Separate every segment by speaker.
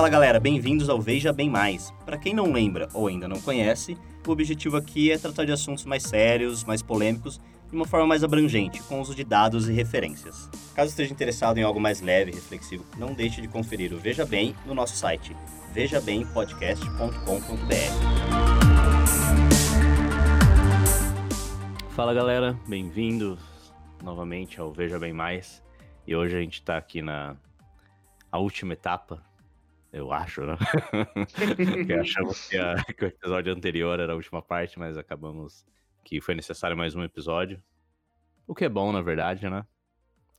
Speaker 1: Fala galera, bem-vindos ao Veja Bem Mais. Para quem não lembra ou ainda não conhece, o objetivo aqui é tratar de assuntos mais sérios, mais polêmicos, de uma forma mais abrangente, com uso de dados e referências. Caso esteja interessado em algo mais leve e reflexivo, não deixe de conferir o Veja Bem no nosso site, vejabempodcast.com.br. Fala galera, bem-vindos novamente ao Veja Bem Mais. E hoje a gente está aqui na a última etapa eu acho, né? achamos que, a, que, o episódio anterior era a última parte, mas acabamos que foi necessário mais um episódio. O que é bom, na verdade, né?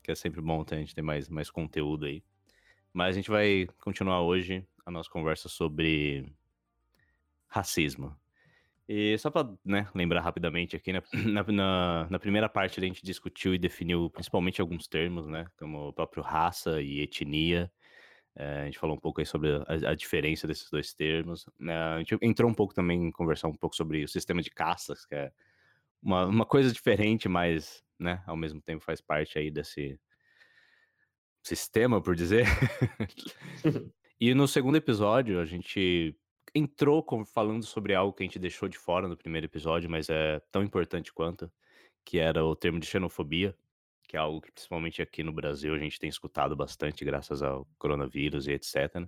Speaker 1: Que é sempre bom ter, a gente ter mais, mais conteúdo aí. Mas a gente vai continuar hoje a nossa conversa sobre racismo. E só para né, lembrar rapidamente aqui, né, na, na, na, primeira parte a gente discutiu e definiu principalmente alguns termos, né? Como o próprio raça e etnia é, a gente falou um pouco aí sobre a, a diferença desses dois termos. Né? A gente entrou um pouco também em conversar um pouco sobre o sistema de caças, que é uma, uma coisa diferente, mas né, ao mesmo tempo faz parte aí desse sistema, por dizer. e no segundo episódio, a gente entrou falando sobre algo que a gente deixou de fora no primeiro episódio, mas é tão importante quanto, que era o termo de xenofobia que é algo que principalmente aqui no Brasil a gente tem escutado bastante graças ao coronavírus e etc. Né?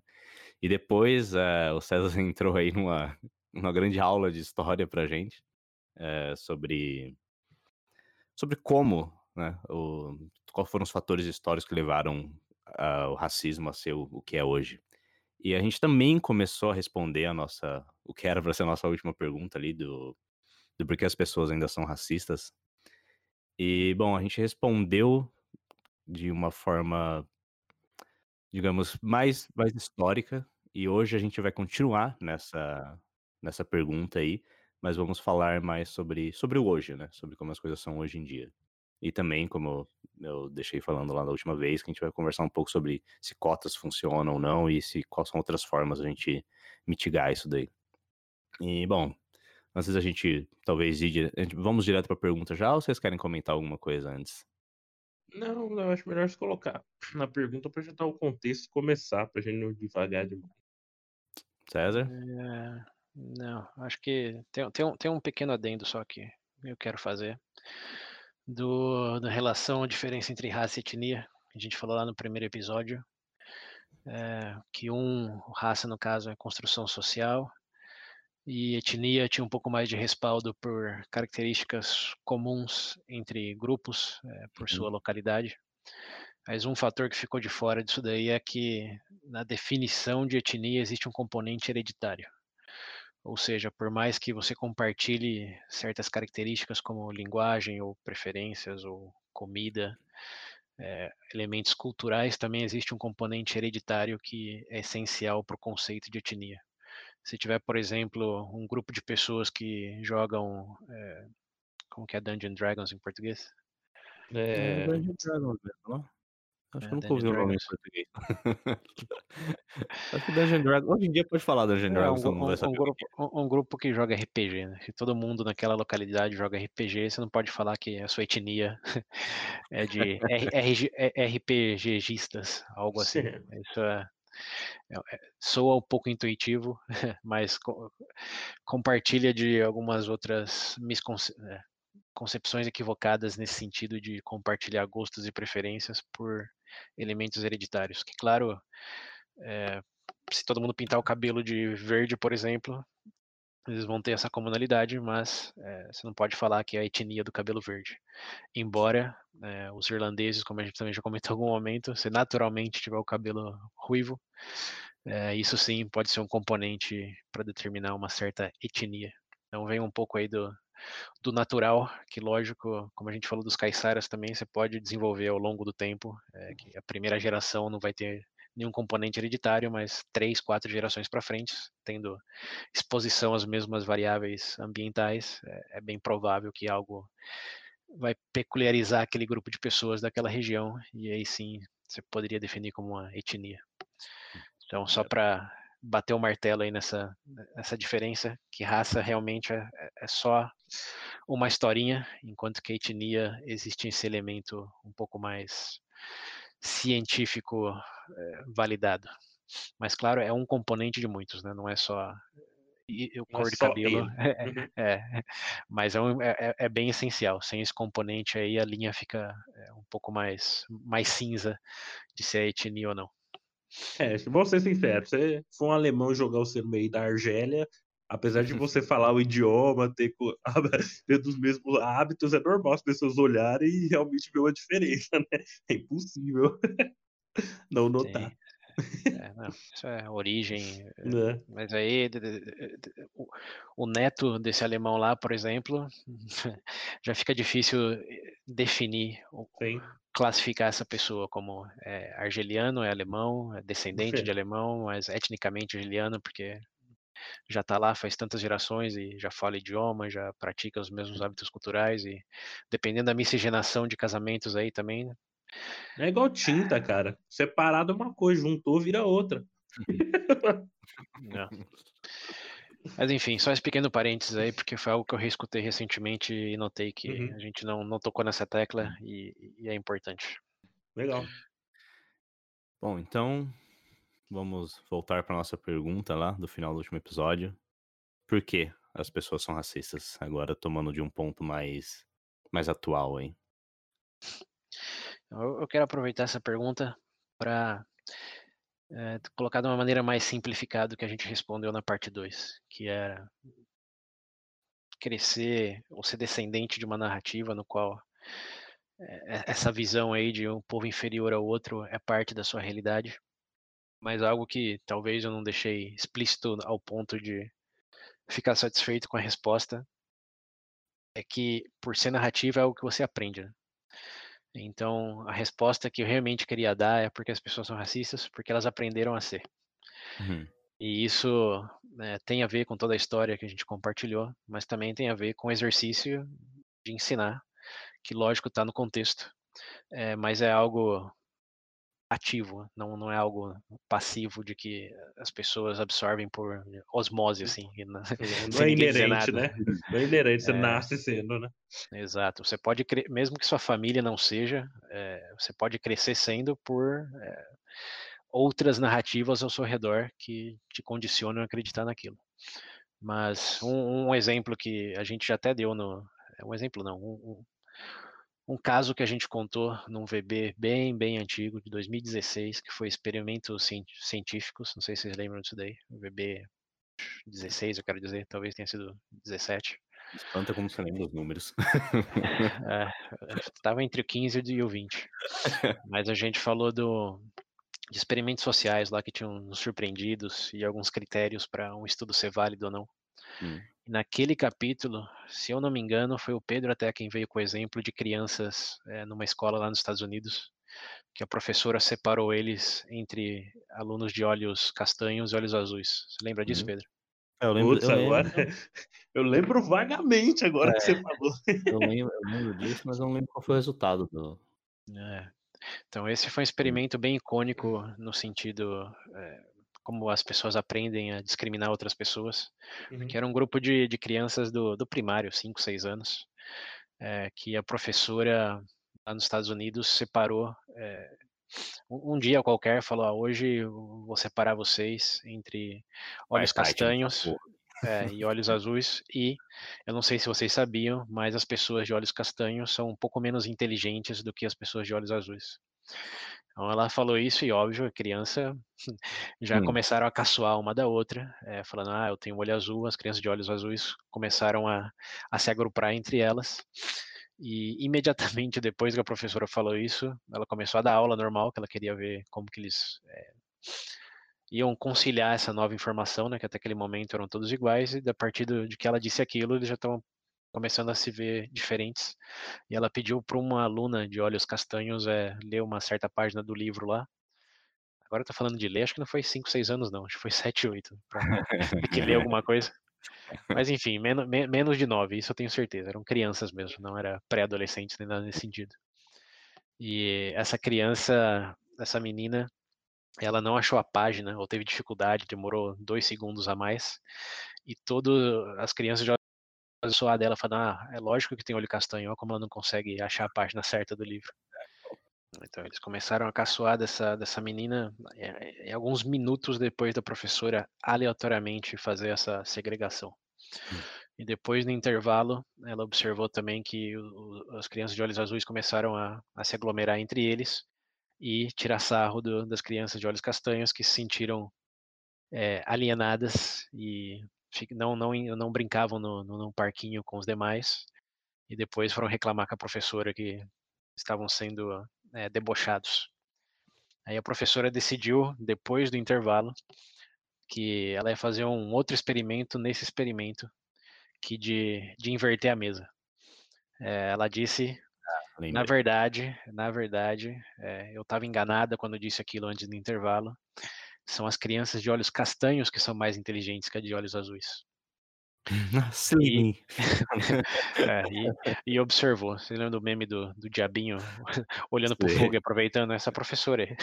Speaker 1: E depois uh, o César entrou aí numa, numa grande aula de história pra gente uh, sobre, sobre como, né, o, quais foram os fatores históricos que levaram uh, o racismo a ser o, o que é hoje. E a gente também começou a responder a nossa, o que era para ser a nossa última pergunta ali do, do porquê as pessoas ainda são racistas. E, bom, a gente respondeu de uma forma, digamos, mais, mais histórica, e hoje a gente vai continuar nessa, nessa pergunta aí, mas vamos falar mais sobre, sobre o hoje, né? Sobre como as coisas são hoje em dia. E também, como eu deixei falando lá da última vez, que a gente vai conversar um pouco sobre se cotas funcionam ou não e se quais são outras formas a gente mitigar isso daí. E, bom, Antes da gente talvez ir. Vamos direto para a pergunta já ou vocês querem comentar alguma coisa antes?
Speaker 2: Não, eu acho melhor se colocar na pergunta para já dar o contexto e começar, para a gente não devagar demais.
Speaker 1: César?
Speaker 3: É, não, acho que tem, tem, um, tem um pequeno adendo só que eu quero fazer. Do, da relação, a diferença entre raça e etnia. A gente falou lá no primeiro episódio. É, que um, raça no caso, é construção social e etnia tinha um pouco mais de respaldo por características comuns entre grupos, é, por uhum. sua localidade. Mas um fator que ficou de fora disso daí é que na definição de etnia existe um componente hereditário. Ou seja, por mais que você compartilhe certas características como linguagem ou preferências ou comida, é, elementos culturais, também existe um componente hereditário que é essencial para o conceito de etnia. Se tiver, por exemplo, um grupo de pessoas que jogam. É, como que é Dungeon Dragons em português?
Speaker 1: É, é Dungeon Dragons mesmo, não? Acho é, que eu nunca ouvi o nome em português. Acho que Dungeon Dragons. Hoje em dia pode falar Dungeon é, Dragons.
Speaker 3: Um, um, um, grupo, um, um, grupo, que joga RPG, né? Se todo mundo naquela localidade joga RPG, você não pode falar que a sua etnia é de RPGistas, algo assim. Isso é, é, é, soa um pouco intuitivo, mas co compartilha de algumas outras é, concepções equivocadas nesse sentido de compartilhar gostos e preferências por elementos hereditários. Que, claro, é, se todo mundo pintar o cabelo de verde, por exemplo, eles vão ter essa comunalidade, mas é, você não pode falar que é a etnia do cabelo verde. Embora é, os irlandeses, como a gente também já comentou em algum momento, se naturalmente tiver o cabelo ruivo, é, isso sim pode ser um componente para determinar uma certa etnia. Então vem um pouco aí do, do natural, que lógico, como a gente falou dos caiçaras também, você pode desenvolver ao longo do tempo, que a primeira geração não vai ter nenhum componente hereditário, mas três, quatro gerações para frente, tendo exposição às mesmas variáveis ambientais, é, é, bem provável que algo vai peculiarizar aquele grupo de pessoas daquela região, e aí sim você poderia definir como uma etnia. Então, só para bater o martelo aí nessa, nessa diferença, que raça realmente é, é, é só uma historinha, enquanto que etnia existe esse elemento um pouco mais científico é, validado. Mas claro, é um componente de muitos, né? Não é só e o
Speaker 2: é
Speaker 3: cor de
Speaker 2: só
Speaker 3: cabelo.
Speaker 2: Uhum.
Speaker 3: é, mas é, um, é, é- é bem essencial. Sem esse componente aí, a linha fica é, um pouco mais, mais cinza de se é etnia ou não.
Speaker 2: É, vou ser sincero, você for um alemão jogar você no meio da Argélia, apesar de você falar o idioma, ter, ter dos mesmos hábitos, é normal as pessoas olharem e realmente ver uma diferença, né? É impossível não notar.
Speaker 3: Sim. É, não, isso é origem,
Speaker 2: Né?
Speaker 3: mas aí o, o neto desse alemão lá, por exemplo, já fica difícil eh, definir,
Speaker 2: Sim.
Speaker 3: classificar essa pessoa como é, argeliano, é alemão, é descendente
Speaker 2: Sim.
Speaker 3: de alemão, mas etnicamente argeliano, porque já está lá faz tantas gerações e já fala idioma, já pratica os mesmos hábitos culturais e dependendo da miscigenação de casamentos aí também, né,
Speaker 2: É igual tinta, cara. Separado é uma coisa, juntou, vira outra.
Speaker 3: Não. Mas enfim, só esse pequeno parênteses aí, porque foi algo que eu reescutei recentemente e notei que
Speaker 2: Uhum.
Speaker 3: a gente não, não tocou nessa tecla e, e é importante.
Speaker 2: Legal.
Speaker 1: Bom, então vamos voltar para nossa pergunta lá do final do último episódio. Por que as pessoas são racistas? Agora tomando de um ponto mais mais atual aí.
Speaker 3: Eu, quero aproveitar essa pergunta para colocar de uma maneira mais simplificada que a gente respondeu na parte 2, que era crescer ou ser descendente de uma narrativa no qual eh, essa visão aí de um povo inferior ao outro é parte da sua realidade, mas algo que talvez eu não deixei explícito ao ponto de ficar satisfeito com a resposta é que por ser narrativa é algo que você aprende. Né? Então, a resposta que eu realmente queria dar é porque as pessoas são racistas, porque elas aprenderam a ser.
Speaker 1: Uhum.
Speaker 3: E isso né, tem a ver com toda a história que a gente compartilhou, mas também tem a ver com o exercício de ensinar, que lógico está no contexto, é, mas é algo ativo, não, não é algo passivo de que as pessoas absorvem por osmose, assim. e Não,
Speaker 2: é inerente, né? Não é inerente, você
Speaker 3: É.
Speaker 2: nasce sendo, né?
Speaker 3: Exato. Você pode, mesmo que sua família não seja, é, você pode crescer sendo por é, outras narrativas ao seu redor que te condicionam a acreditar naquilo. Mas um, um exemplo que a gente já até deu no. é Um exemplo não, um, um- um caso que a gente contou num VB bem, bem antigo, de 2016, que foi experimentos cien- científicos, não sei se vocês lembram disso daí, o VB 16, eu quero dizer, talvez tenha sido 17.
Speaker 1: Espanta como você lembra os números.
Speaker 3: É, estava entre o 15 e o 20. Mas a gente falou do, de experimentos sociais lá que tinham nos surpreendidos e alguns critérios para um estudo ser válido ou não.
Speaker 1: Hum.
Speaker 3: E naquele capítulo, se eu não me engano, foi o Pedro até quem veio com o exemplo de crianças é, numa escola lá nos Estados Unidos, que a professora separou eles entre alunos de olhos castanhos e olhos azuis. Você lembra disso,
Speaker 1: Uhum.
Speaker 3: Pedro?
Speaker 1: É, eu lembro,
Speaker 2: Putz,
Speaker 1: eu lembro,
Speaker 2: agora. Eu lembro vagamente agora
Speaker 3: É.
Speaker 2: que você falou.
Speaker 1: eu lembro, eu lembro disso, mas eu não lembro qual foi o resultado do.
Speaker 3: É. Então esse foi um experimento bem icônico no sentido é, como as pessoas aprendem a discriminar outras pessoas,
Speaker 2: Uhum.
Speaker 3: que era um grupo de, de crianças do, do primário, 5, 6 anos, é, que a professora lá nos Estados Unidos separou é, um, um dia qualquer, falou, ah, hoje vou separar vocês entre olhos
Speaker 1: Apartheid,
Speaker 3: castanhos é, e olhos azuis, e eu não sei se vocês sabiam, mas as pessoas de olhos castanhos são um pouco menos inteligentes do que as pessoas de olhos azuis. Então ela falou isso e óbvio, a criança já
Speaker 1: Hum.
Speaker 3: começaram a caçoar uma da outra, é, falando, ah, eu tenho olho azul, as crianças de olhos azuis começaram a, a se agrupar entre elas. E imediatamente depois que a professora falou isso, ela começou a dar aula normal, que ela queria ver como que eles é, iam conciliar essa nova informação, né, que até aquele momento eram todos iguais, e a partir do- de que ela disse aquilo, eles já estão começando a se ver diferentes. E ela pediu para uma aluna de olhos castanhos é, ler uma certa página do livro lá. Agora eu tô falando de ler, acho que não foi 5, 6 anos não, acho que foi 7, 8, para ter que ler alguma coisa. Mas enfim, menos, menos de 9, isso eu tenho certeza, eram crianças mesmo, não era pré-adolescentes nem nada nesse sentido. E essa criança, essa menina, ela não achou a página, ou teve dificuldade, demorou dois segundos a mais, e todas as crianças já zoar dela, falando, ah, é lógico que tem olho castanho, olha como ela não consegue achar a página certa do livro. Então eles começaram a caçoar dessa, dessa menina é, é, alguns minutos depois da professora aleatoriamente fazer essa segregação. Hum. E depois, no intervalo, ela observou também que o, as crianças de olhos azuis começaram a, a, se aglomerar entre eles e tirar sarro do, das crianças de olhos castanhos que se sentiram é, alienadas e não, não, não brincavam no, no, no parquinho com os demais. E depois foram reclamar com a professora que estavam sendo é, debochados. Aí a professora decidiu, depois do intervalo, que ela ia fazer um outro experimento nesse experimento, que de, de inverter a mesa. É, ela disse, ah, na verdade, na verdade, é, eu estava enganada quando disse aquilo antes do intervalo. São as crianças de olhos castanhos que são mais inteligentes que a de olhos azuis.
Speaker 1: Sim.
Speaker 3: E, é, e, e observou. Você lembra do meme do, do diabinho olhando pro fogo e aproveitando essa professora aí?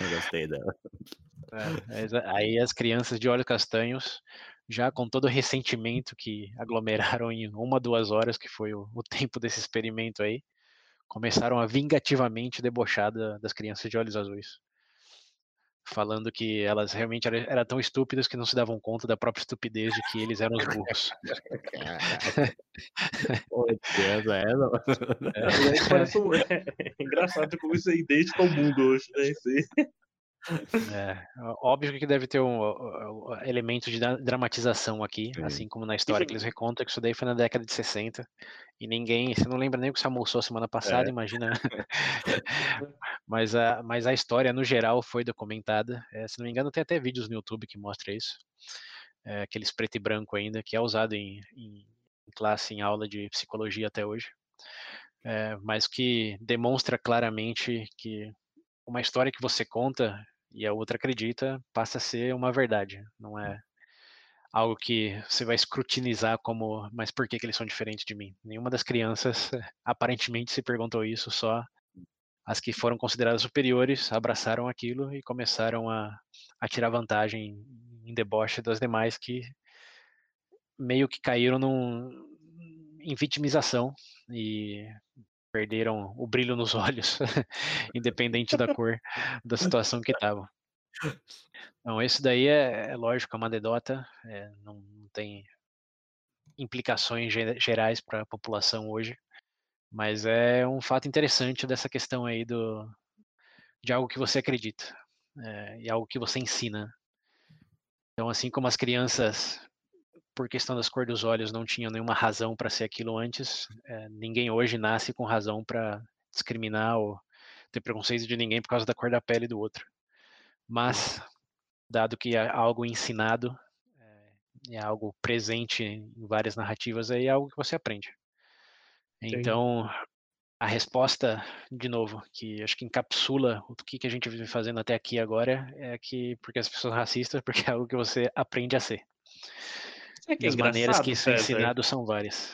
Speaker 1: Eu gostei dela.
Speaker 3: É, aí as crianças de olhos castanhos, já com todo o ressentimento que aglomeraram em uma, duas horas, que foi o, o tempo desse experimento aí, começaram a vingativamente debochar das crianças de olhos azuis falando que elas realmente eram, eram, tão estúpidas que não se davam conta da própria estupidez de que eles eram os burros.
Speaker 1: Pô, criança é.
Speaker 2: É, parece um, é, engraçado como isso é idêntico ao mundo hoje, né?
Speaker 3: É, óbvio que deve ter um, um, um elemento de dramatização aqui, Sim. assim como na história que eles recontam, que isso daí foi na década de 60, e ninguém, você não lembra nem o que você almoçou semana passada, é. imagina. mas, a, mas a história, no geral, foi documentada. É, se não me engano, tem até vídeos no YouTube que mostra isso. É, aqueles preto e branco ainda, que é usado em, em, em classe, em aula de psicologia até hoje. É, mas que demonstra claramente que uma história que você conta e a outra acredita, passa a ser uma verdade, não é algo que você vai escrutinizar como, mas por que, que eles são diferentes de mim? Nenhuma das crianças aparentemente se perguntou isso, só as que foram consideradas superiores abraçaram aquilo e começaram a, a tirar vantagem em deboche das demais que meio que caíram num, em vitimização e perderam o brilho nos olhos, independente da cor da situação que estavam. Não, esse daí é, é lógico, é uma anedota, é, não, não, tem implicações gerais para a população hoje, mas é um fato interessante dessa questão aí do, de algo que você acredita é, e algo que você ensina. Então, assim como as crianças por questão das cores dos olhos, não tinham nenhuma razão para ser aquilo antes. É, ninguém hoje nasce com razão para discriminar ou ter preconceito de ninguém por causa da cor da pele do outro. Mas, dado que é algo ensinado, é, é algo presente em várias narrativas, aí é algo que você aprende. Então, a resposta, de novo, que acho que encapsula o que, que a gente vive fazendo até aqui agora, é que porque as pessoas são racistas, porque é algo que você aprende a ser. É que é As maneiras que isso é ensinado são várias.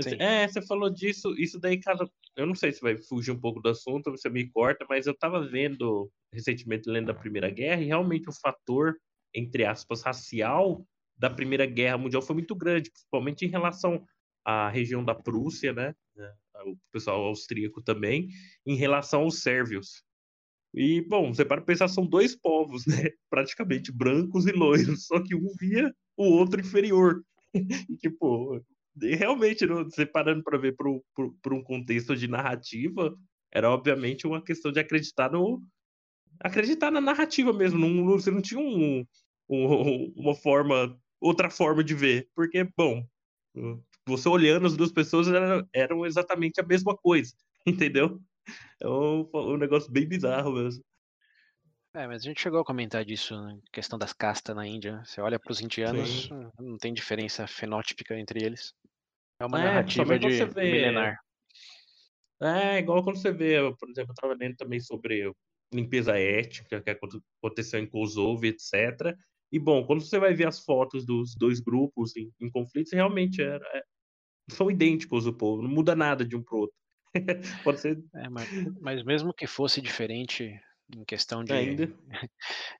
Speaker 2: Sim. É, você falou disso, isso daí, cara, eu não sei se vai fugir um pouco do assunto, você me corta, mas eu tava vendo recentemente, lendo da Primeira Guerra, e realmente o fator, entre aspas, racial da Primeira Guerra Mundial foi muito grande, principalmente em relação à região da Prússia, né, o pessoal austríaco também, em relação aos sérvios. E, bom, você para pensar, são dois povos, né? Praticamente brancos e loiros, só que um via o outro inferior. tipo, realmente, parando para ver para um contexto de narrativa, era obviamente uma questão de acreditar no. acreditar na narrativa mesmo. Não, você não tinha um, um, uma forma. outra forma de ver. Porque, bom, você olhando as duas pessoas eram, eram exatamente a mesma coisa, entendeu? É um, um negócio bem bizarro mesmo.
Speaker 3: É, mas a gente chegou a comentar disso, né? questão das castas na Índia. Você olha para os indianos, Sim. não tem diferença fenótipica entre eles. É uma é, narrativa de vê... milenar.
Speaker 2: É, igual quando você vê, por exemplo, eu estava lendo também sobre limpeza étnica que aconteceu em Kosovo, etc. E, bom, quando você vai ver as fotos dos dois grupos em, em conflitos, realmente era, é, são idênticos o povo, não muda nada de um para o outro. Pode ser.
Speaker 3: É, mas, mas, mesmo que fosse diferente em questão de,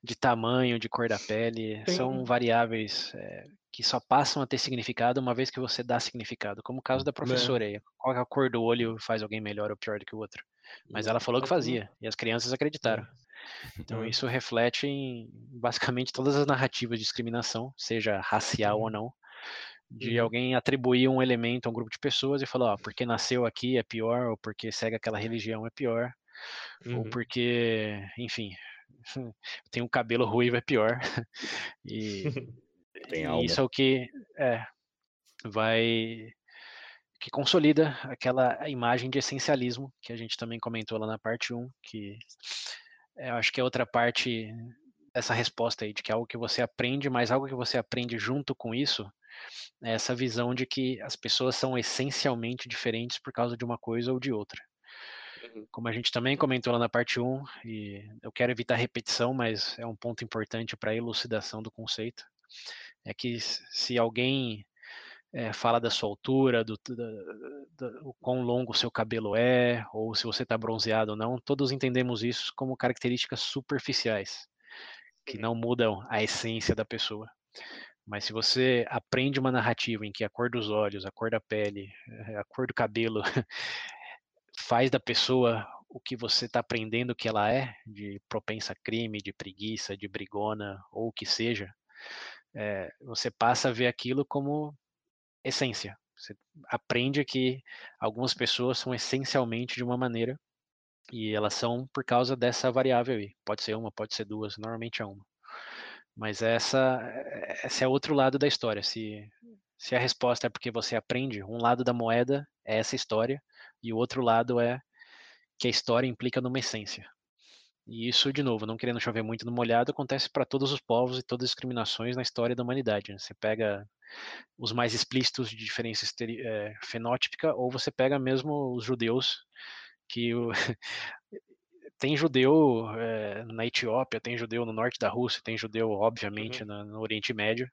Speaker 3: de tamanho, de cor da pele, Sim. são variáveis é, que só passam a ter significado uma vez que você dá significado, como o caso da é. professora aí. Qual é a cor do olho faz alguém melhor ou pior do que o outro? Mas ela falou que fazia, e as crianças acreditaram. Então isso reflete em basicamente todas as narrativas de discriminação, seja racial ou uhum. não, de uhum. alguém atribuir um elemento a um grupo de pessoas e falar, ó, porque nasceu aqui é pior, ou porque segue aquela religião é pior, uhum. ou porque, enfim, tem um cabelo ruivo é pior. e, e isso é o que é, vai que consolida aquela imagem de essencialismo que a gente também comentou lá na parte 1, que eu acho que é outra parte dessa resposta aí, de que é algo que você aprende, mas algo que você aprende junto com isso, é essa visão de que as pessoas são essencialmente diferentes por causa de uma coisa ou de outra. Como a gente também comentou lá na parte 1, e eu quero evitar repetição, mas é um ponto importante para a elucidação do conceito, é que se alguém é, fala da sua altura, do, do, do, do, quão longo o seu cabelo é, ou se você está bronzeado ou não, todos entendemos isso como características superficiais, que não mudam a essência da pessoa. Mas se você aprende uma narrativa em que a cor dos olhos, a cor da pele, eh, a cor do cabelo faz da pessoa o que você está aprendendo que ela é, de propensa a crime, de preguiça, de brigona, ou o que seja, é, você passa a ver aquilo como essência. Você aprende que algumas pessoas são essencialmente de uma maneira e elas são por causa dessa variável aí. Pode ser uma, pode ser duas, normalmente é uma. Mas essa, esse é outro lado da história. Se, se a resposta é porque você aprende, um lado da moeda é essa história e o outro lado é que a história implica numa essência. E isso, de novo, não querendo chover muito no molhado, acontece para todos os povos e todas as discriminações na história da humanidade. Né? Você pega os mais explícitos de diferença é, fenótipica, ou você pega mesmo os judeus, que o, tem judeu é, na Etiópia, tem judeu no norte da Rússia, tem judeu, obviamente, uhum. no, no, Oriente Médio.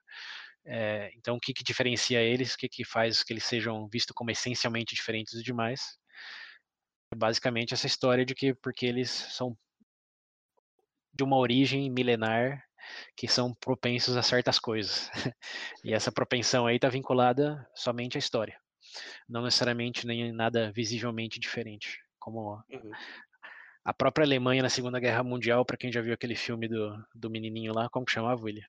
Speaker 3: É, então, o que, que diferencia eles? O que, que faz que eles sejam vistos como essencialmente diferentes demais? Basicamente, essa história de que porque eles são de uma origem milenar que são propensos a certas coisas. e essa propensão aí está vinculada somente à história, não necessariamente nem nada visivelmente diferente, como uhum. a própria Alemanha na Segunda Guerra Mundial, para quem já viu aquele filme do, do menininho lá, como que chamava, William?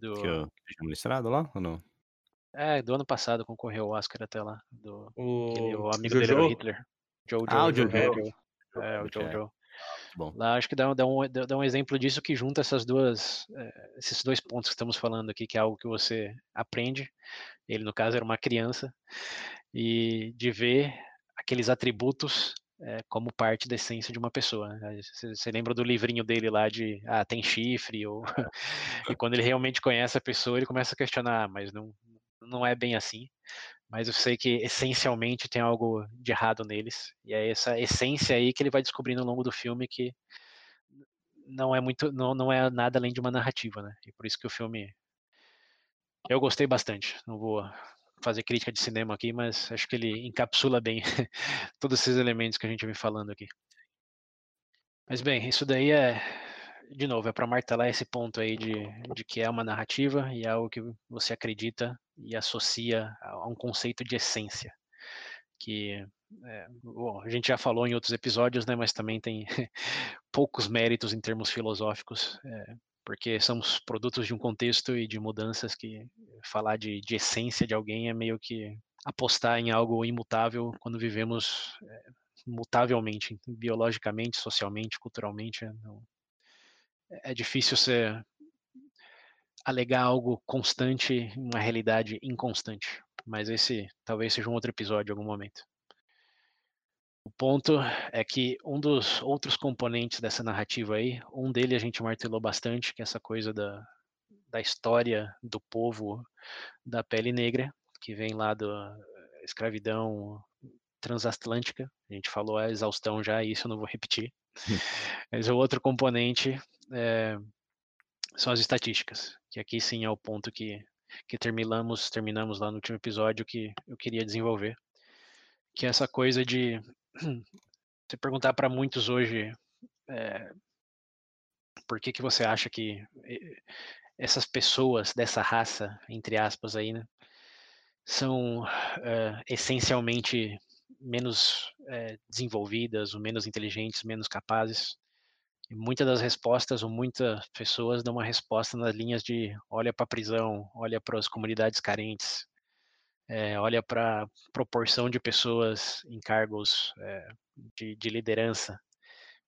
Speaker 1: Do... Que eu tinha listrado lá ou não?
Speaker 3: É, do ano passado concorreu ao Oscar até lá, do o, aquele, o amigo Jojo? dele era o Hitler. Jojo, ah, o Jojo. Jojo. É, o Jojo. Bom. Lá acho que dá, dá, um, dá um exemplo disso que junta essas duas, eh, esses dois pontos que estamos falando aqui, que é algo que você aprende. Ele, no caso, era uma criança, e de ver aqueles atributos é, como parte da essência de uma pessoa. Né? Você, lembra do livrinho dele lá de ah, tem chifre, ou e quando ele realmente conhece a pessoa, ele começa a questionar, ah, mas não, não é bem assim mas eu sei que essencialmente tem algo de errado neles. E é essa essência aí que ele vai descobrindo ao longo do filme que não é muito, não, não é nada além de uma narrativa, né? E por isso que o filme eu gostei bastante. Não vou fazer crítica de cinema aqui, mas acho que ele encapsula bem todos esses elementos que a gente vem falando aqui. Mas bem, isso daí é de novo, é para martelar esse ponto aí de, de que é uma narrativa e é algo que você acredita e associa a um conceito de essência, que é, bom, a gente já falou em outros episódios, né, mas também tem poucos méritos em termos filosóficos, é, porque somos produtos de um contexto e de mudanças que falar de, de essência de alguém é meio que apostar em algo imutável quando vivemos é, mutavelmente, biologicamente, socialmente, culturalmente. Não, é difícil você alegar algo constante em uma realidade inconstante. Mas esse talvez seja um outro episódio em algum momento. O ponto é que um dos outros componentes dessa narrativa aí, um dele a gente martelou bastante, que é essa coisa da, da história do povo da pele negra, que vem lá da escravidão transatlântica. A gente falou a exaustão já, isso eu não vou repetir. Mas o outro componente é, são as estatísticas, que aqui sim é o ponto que, que terminamos, terminamos lá no último episódio que eu queria desenvolver, que é essa coisa de você perguntar para muitos hoje é, por que que você acha que essas pessoas dessa raça, entre aspas aí, né, são é, essencialmente menos é, desenvolvidas, ou menos inteligentes, menos capazes. E muitas das respostas, ou muitas pessoas dão uma resposta nas linhas de olha para a prisão, olha para as comunidades carentes, é, olha para a proporção de pessoas em cargos é, de, de, liderança.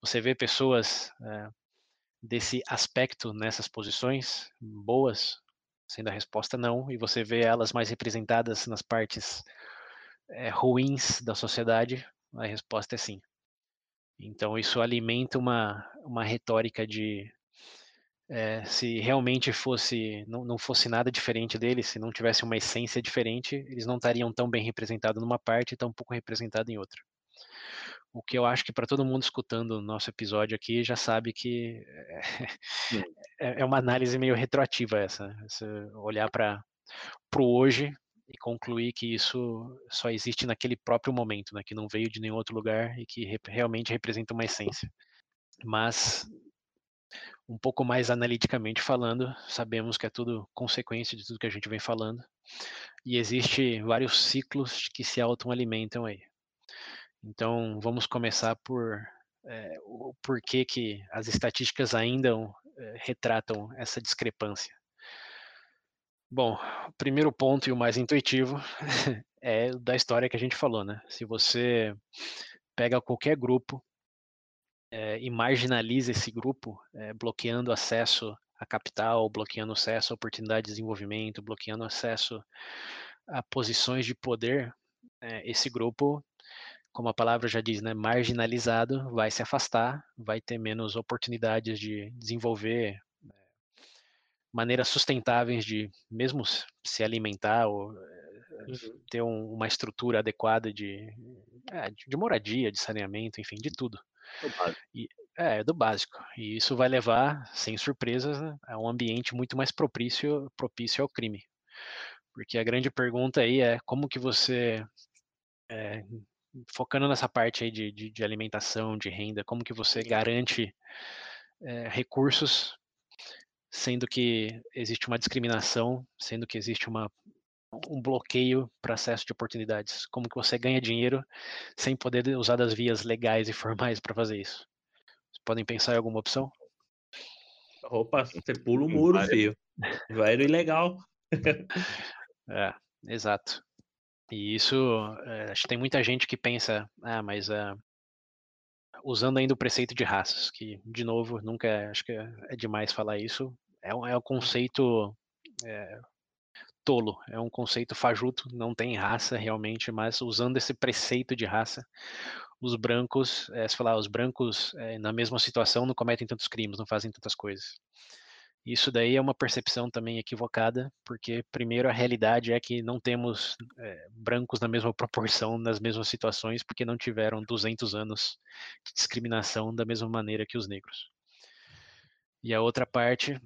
Speaker 3: Você vê pessoas é, desse aspecto nessas posições boas, sendo a resposta não, e você vê elas mais representadas nas partes ruins da sociedade, a resposta é sim. Então isso alimenta uma, uma retórica de é, se realmente fosse não, não fosse nada diferente deles, se não tivesse uma essência diferente, eles não estariam tão bem representados numa parte e tão pouco representados em outra. O que eu acho que para todo mundo escutando o nosso episódio aqui já sabe que é, é uma análise meio retroativa essa, né? essa olhar para o hoje e concluir que isso só existe naquele próprio momento, né, que não veio de nenhum outro lugar e que re realmente representa uma essência. Mas um pouco mais analiticamente falando, sabemos que é tudo consequência de tudo que a gente vem falando e existe vários ciclos que se autoalimentam aí. Então vamos começar por é, o porquê que as estatísticas ainda é, retratam essa discrepância. Bom, o primeiro ponto e o mais intuitivo é da história que a gente falou, né? Se você pega qualquer grupo é, e marginaliza esse grupo, é, bloqueando acesso a capital, bloqueando acesso a oportunidade de desenvolvimento, bloqueando acesso a posições de poder, é, esse grupo, como a palavra já diz, né, marginalizado, vai se afastar, vai ter menos oportunidades de desenvolver maneiras sustentáveis de mesmo se alimentar ou uhum. ter um, uma estrutura adequada de, de moradia, de saneamento, enfim, de tudo. E, é, do básico. E isso vai levar, sem surpresas, né, a um ambiente muito mais propício, propício ao crime. Porque a grande pergunta aí é como que você, é, focando nessa parte aí de, de, de, alimentação, de renda, como que você garante é, recursos sendo que existe uma discriminação, sendo que existe uma, um bloqueio para acesso de oportunidades. Como que você ganha dinheiro sem poder usar das vias legais e formais para fazer isso? Vocês podem pensar em alguma opção?
Speaker 2: Opa, você pula o muro, filho. Vai no ilegal.
Speaker 3: é, exato. E isso, é, acho que tem muita gente que pensa, ah, mas uh, usando ainda o preceito de raças, que, de novo, nunca é, acho que é demais falar isso, é um, é um conceito é, tolo, é um conceito fajuto, não tem raça realmente, mas usando esse preceito de raça, os brancos, é, se falar, os brancos é, na mesma situação não cometem tantos crimes, não fazem tantas coisas. Isso daí é uma percepção também equivocada, porque primeiro a realidade é que não temos é, brancos na mesma proporção, nas mesmas situações, porque não tiveram 200 anos de discriminação da mesma maneira que os negros. E a outra parte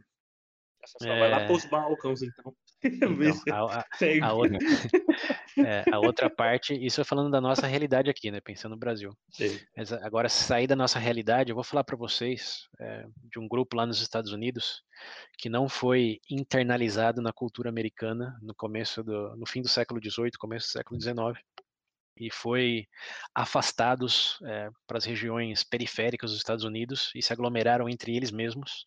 Speaker 2: essa só é... vai lá para os Balcãs, então.
Speaker 3: então a, a, a, outra, é, a, outra, parte, isso é falando da nossa realidade aqui, né? Pensando no Brasil. Sim. Mas agora, sair da nossa realidade, eu vou falar para vocês é, de um grupo lá nos Estados Unidos que não foi internalizado na cultura americana no começo do, no fim do século XVIII, começo do século XIX e foi afastados é, para as regiões periféricas dos Estados Unidos e se aglomeraram entre eles mesmos,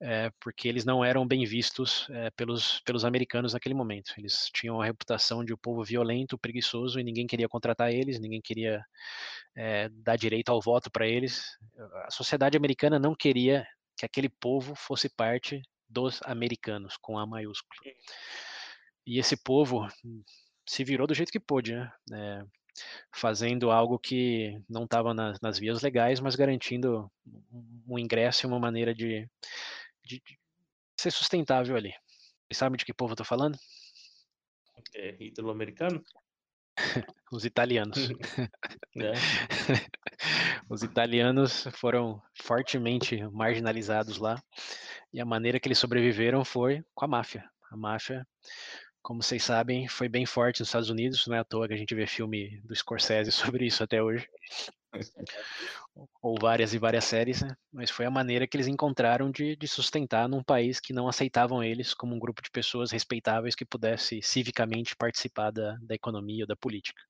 Speaker 3: é, porque eles não eram bem vistos é, pelos, pelos americanos naquele momento. Eles tinham a reputação de um povo violento, preguiçoso, e ninguém queria contratar eles, ninguém queria dar direito ao voto para eles. A sociedade americana não queria que aquele povo fosse parte dos americanos, com A maiúsculo. E esse povo se virou do jeito que pôde, né? É, fazendo algo que não estava nas, nas, vias legais, mas garantindo um ingresso e uma maneira de, de, de ser sustentável ali. Vocês sabem de que povo eu estou falando?
Speaker 2: É ítalo-americano?
Speaker 3: Os italianos. É. Os italianos foram fortemente marginalizados lá e a maneira que eles sobreviveram foi com a máfia. A máfia como vocês sabem, foi bem forte nos Estados Unidos, não é à toa que a gente vê filme do Scorsese sobre isso até hoje. Ou várias e várias séries, né? Mas foi a maneira que eles encontraram de, de, sustentar num país que não aceitavam eles como um grupo de pessoas respeitáveis que pudesse civicamente participar da, da economia ou da política.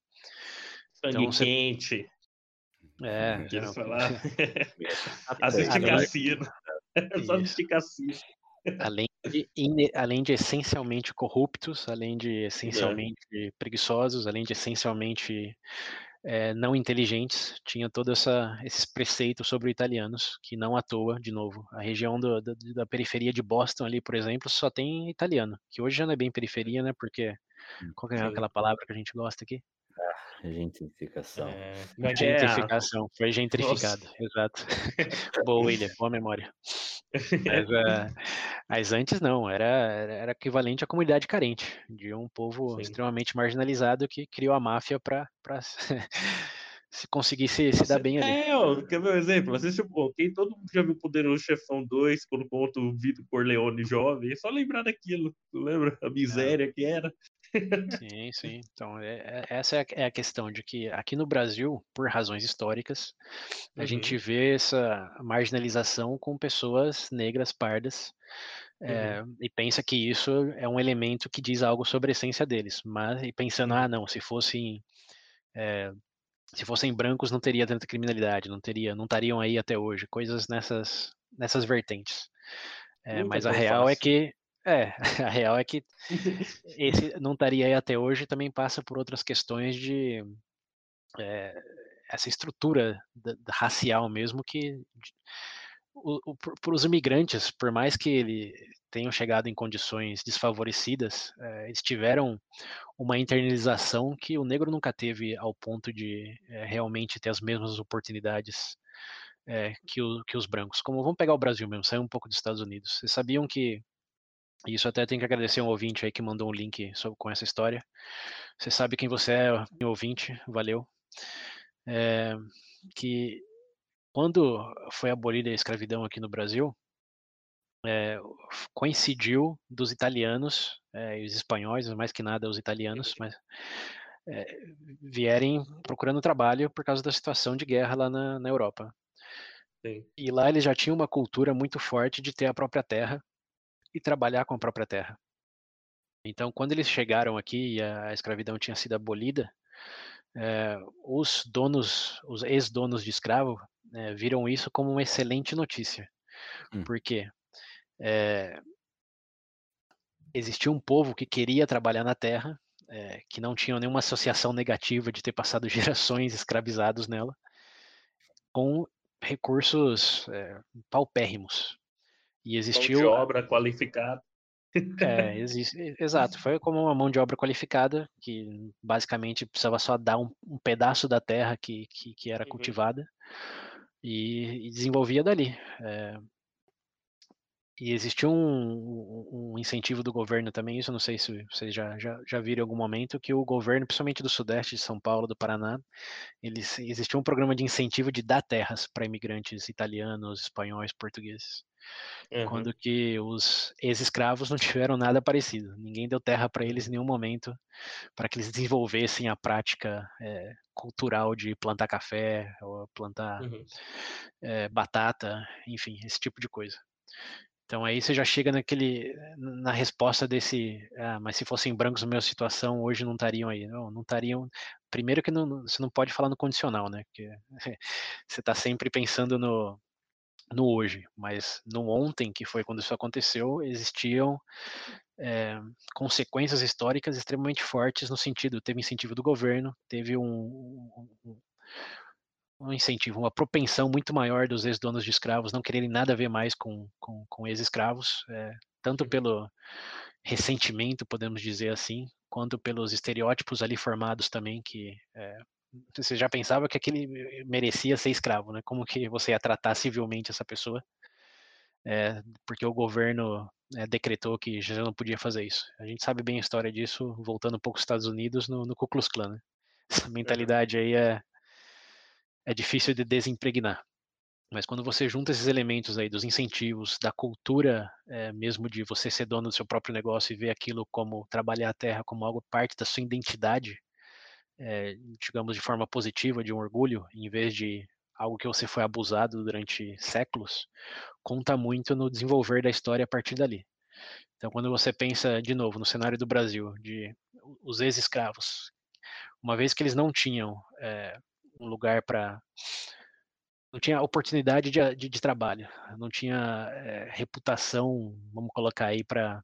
Speaker 2: Sangue então, você... quente.
Speaker 3: É,
Speaker 2: que eles falaram. Assistir cassino. Só assistir cassino.
Speaker 3: Além de, in, além de essencialmente corruptos, além de essencialmente é. preguiçosos, além de essencialmente é, não inteligentes, tinha todos esses preceitos sobre italianos, que não à toa, de novo, a região do, da, da, periferia de Boston ali, por exemplo, só tem italiano, que hoje já não é bem periferia, né, porque, hum, qual é aquela palavra que a gente gosta aqui?
Speaker 1: Gentrificação. É,
Speaker 3: é gentrificação, foi gentrificado, Nossa. exato. Boa, William, boa memória. Mas, uh, mas, antes não, era, era equivalente à comunidade carente, de um povo Sim. extremamente marginalizado que criou a máfia para se conseguir se, dar bem ali.
Speaker 2: É, ó, quer ver um exemplo? Assiste um quem todo mundo já viu Poderoso Chefão 2, quando conta o Vitor Corleone jovem, é só lembrar daquilo, tu lembra? A miséria é. que era.
Speaker 3: Sim, sim. Então, é, é, essa é a, é a, questão de que aqui no Brasil, por razões históricas, a uhum. gente vê essa marginalização com pessoas negras, pardas, é, uhum. e pensa que isso é um elemento que diz algo sobre a essência deles. Mas e pensando, ah, não, se fossem é, se fossem brancos não teria tanta criminalidade, não teria, não estariam aí até hoje, coisas nessas nessas vertentes. É, mas a real é fácil. é que é, a real é que esse não estaria aí até hoje também passa por outras questões de é, essa estrutura da, da racial mesmo que para os imigrantes, por mais que eles tenham chegado em condições desfavorecidas, é, eles tiveram uma internalização que o negro nunca teve ao ponto de é, realmente ter as mesmas oportunidades é, que, o, que, os brancos. Como vamos pegar o Brasil mesmo, sair um pouco dos Estados Unidos. Vocês sabiam que isso até tem que agradecer um ouvinte aí que mandou um link sobre, com essa história. Você sabe quem você é, ouvinte, valeu. Que quando foi abolida a escravidão aqui no Brasil, é, coincidiu dos italianos é, e os espanhóis, mais que nada os italianos, mas é, vierem procurando trabalho por causa da situação de guerra lá na, na Europa. Sim. E lá eles já tinham uma cultura muito forte de ter a própria terra e trabalhar com a própria terra. Então, quando eles chegaram aqui e a escravidão tinha sido abolida, é, os donos, os ex-donos de escravo, é, viram isso como uma excelente notícia. Hum. Por quê? É, existia um povo que queria trabalhar na terra, é, que não tinha nenhuma associação negativa de ter passado gerações escravizados nela, com recursos é, paupérrimos. E existiu.
Speaker 2: Mão de obra qualificada.
Speaker 3: É, existe, exato. Foi como uma mão de obra qualificada, que basicamente precisava só dar um, um pedaço da terra que, que, que era uhum. cultivada e, e, desenvolvia dali. É, e existiu um, um, incentivo do governo também, isso não sei se vocês já, já, já viram em algum momento, que o governo, principalmente do Sudeste de São Paulo, do Paraná, eles, existiu um programa de incentivo de dar terras para imigrantes italianos, espanhóis, portugueses. Uhum. Quando que os ex-escravos não tiveram nada parecido. Ninguém deu terra para eles em nenhum momento para que eles desenvolvessem a prática é, cultural de plantar café ou plantar uhum. é, batata, enfim, esse tipo de coisa. Então aí você já chega naquele na resposta desse, ah, mas se fossem brancos na minha situação hoje não estariam aí, não, não estariam. Primeiro que não, você não pode falar no condicional, né? Porque você está sempre pensando no no hoje, mas no ontem, que foi quando isso aconteceu, existiam é, consequências históricas extremamente fortes no sentido, teve incentivo do governo, teve um, um, um incentivo, uma propensão muito maior dos ex-donos de escravos não quererem nada a ver mais com, com, com ex-escravos, é, tanto uhum. pelo ressentimento, podemos dizer assim, quanto pelos estereótipos ali formados também, que é, você já pensava que aquele merecia ser escravo, né? Como que você ia tratar civilmente essa pessoa? É, porque o governo decretou que já não podia fazer isso. A gente sabe bem a história disso, voltando um pouco aos Estados Unidos, no, no Ku Klux Klan. Né? Essa mentalidade aí é, é difícil de desimpregnar. Mas quando você junta esses elementos aí dos incentivos, da cultura é, mesmo de você ser dono do seu próprio negócio e ver aquilo como trabalhar a terra como algo parte da sua identidade, é, digamos, de forma positiva, de um orgulho, em vez de algo que você foi abusado durante séculos, conta muito no desenvolver da história a partir dali. Então, quando você pensa, de novo, no cenário do Brasil, de os ex-escravos, uma vez que eles não tinham é, um lugar para não tinha oportunidade de, de, de trabalho, não tinha é, reputação, vamos colocar aí para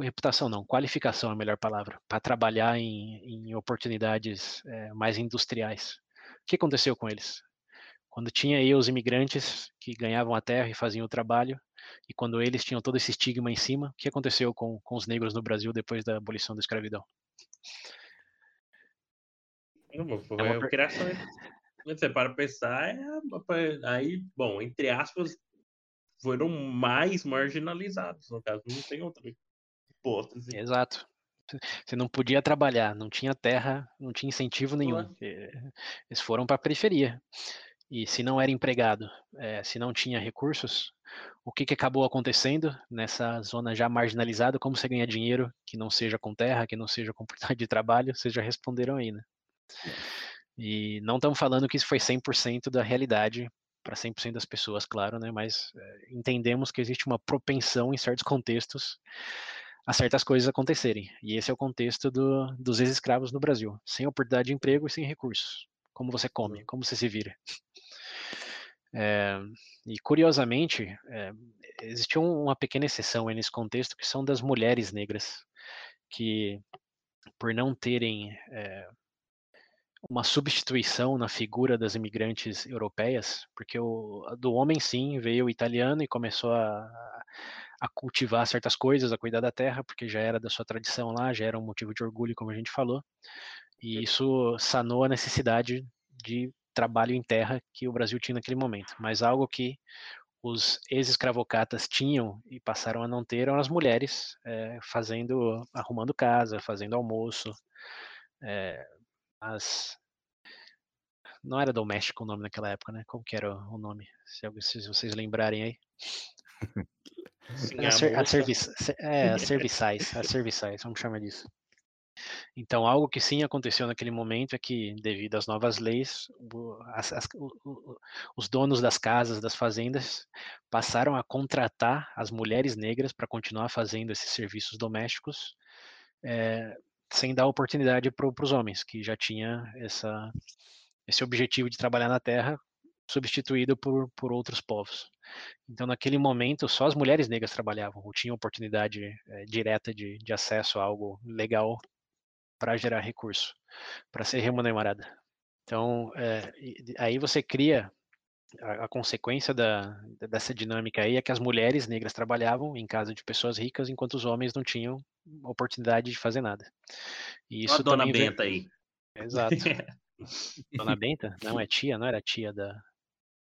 Speaker 3: reputação não, qualificação é a melhor palavra, para trabalhar em, em oportunidades é, mais industriais. O que aconteceu com eles? Quando tinha aí os imigrantes que ganhavam a terra e faziam o trabalho, e quando eles tinham todo esse estigma em cima, o que aconteceu com, com os negros no Brasil depois da abolição da escravidão?
Speaker 2: Não, foi é uma criação você para pensar, é, aí, bom, entre aspas, foram mais marginalizados, no caso, não tem outra hipótese.
Speaker 3: Exato. Você não podia trabalhar, não tinha terra, não tinha incentivo nenhum. Eles foram para a periferia. E se não era empregado, é, se não tinha recursos, o que, que acabou acontecendo nessa zona já marginalizada? Como você ganha dinheiro que não seja com terra, que não seja com oportunidade de trabalho? Vocês já responderam aí, né? E não estamos falando que isso foi 100% da realidade para 100% das pessoas, claro, né? Mas é, entendemos que existe uma propensão em certos contextos a certas coisas acontecerem. E esse é o contexto do, dos ex-escravos no Brasil, sem oportunidade de emprego e sem recursos. Como você come, como você se vira. É, e curiosamente, é, existe uma pequena exceção nesse contexto que são das mulheres negras, que por não terem é, uma substituição na figura das imigrantes europeias, porque o, do homem sim veio o italiano e começou a, a cultivar certas coisas, a cuidar da terra, porque já era da sua tradição lá, já era um motivo de orgulho, como a gente falou, e isso sanou a necessidade de trabalho em terra que o Brasil tinha naquele momento, mas algo que os ex-escravocatas tinham e passaram a não ter eram as mulheres é, fazendo, arrumando casa, fazendo almoço, é, as não era doméstico o nome naquela época, né? Como que era o nome? Se, se vocês lembrarem aí. Sim, a, ser, a, serviço, é, as serviçais, as serviçais, vamos chamar disso. Então, algo que sim aconteceu naquele momento é que, devido às novas leis, as, as, os donos das casas, das fazendas, passaram a contratar as mulheres negras para continuar fazendo esses serviços domésticos, é, sem dar oportunidade para os homens, que já tinha essa, esse objetivo de trabalhar na terra substituído por, por outros povos. Então, naquele momento, só as mulheres negras trabalhavam, ou tinham oportunidade é, direta de, de acesso a algo legal para gerar recurso, para ser remunerada. Então, é, aí você cria a, a, consequência da, dessa dinâmica aí é que as mulheres negras trabalhavam em casa de pessoas ricas, enquanto os homens não tinham oportunidade de fazer nada.
Speaker 2: E isso a dona Benta aí.
Speaker 3: Exato. dona Benta? Não, é tia, não era tia da.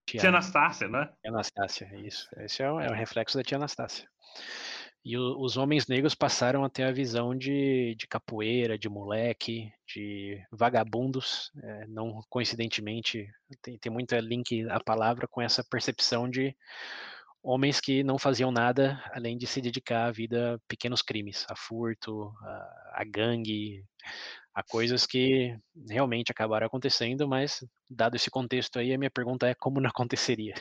Speaker 2: Tia, tia Anastácia, né?
Speaker 3: Tia Anastácia, isso. Esse é o, é o reflexo da tia Anastácia. E o, os homens negros passaram a ter a visão de, de capoeira, de moleque, de vagabundos. É, não coincidentemente, tem, tem muito link a palavra com essa percepção de homens que não faziam nada além de se dedicar à vida a pequenos crimes, a furto, a, a gangue, a coisas que realmente acabaram acontecendo, mas dado esse contexto aí, a minha pergunta é como não aconteceria.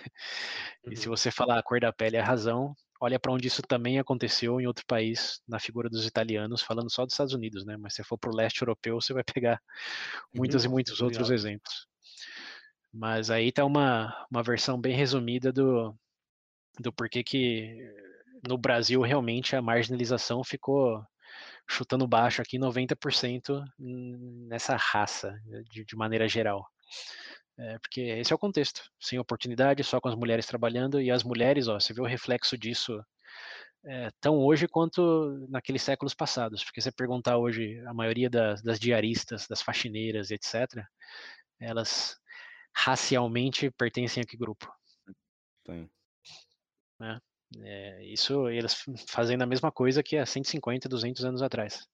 Speaker 3: Uhum. E se uhum. você falar a cor da pele é a razão, olha para onde isso também aconteceu em outro país, na figura dos italianos, falando só dos Estados Unidos, né? Mas se for para o leste europeu, você vai pegar muitos uhum, e muitos outros exemplos. Mas aí está uma, uma versão bem resumida do, do porquê que no Brasil realmente a marginalização ficou chutando baixo aqui 90% nessa raça, de, de maneira geral. É, porque esse é o contexto. Sem oportunidade, só com as mulheres trabalhando, e as mulheres, ó, você vê o reflexo disso é, tão hoje quanto naqueles séculos passados. Porque você perguntar hoje, a maioria das, das diaristas, das faxineiras, etc., elas racialmente pertencem a que grupo? Tem. É, é, isso eles fazendo a mesma coisa que há 150, 200 anos atrás.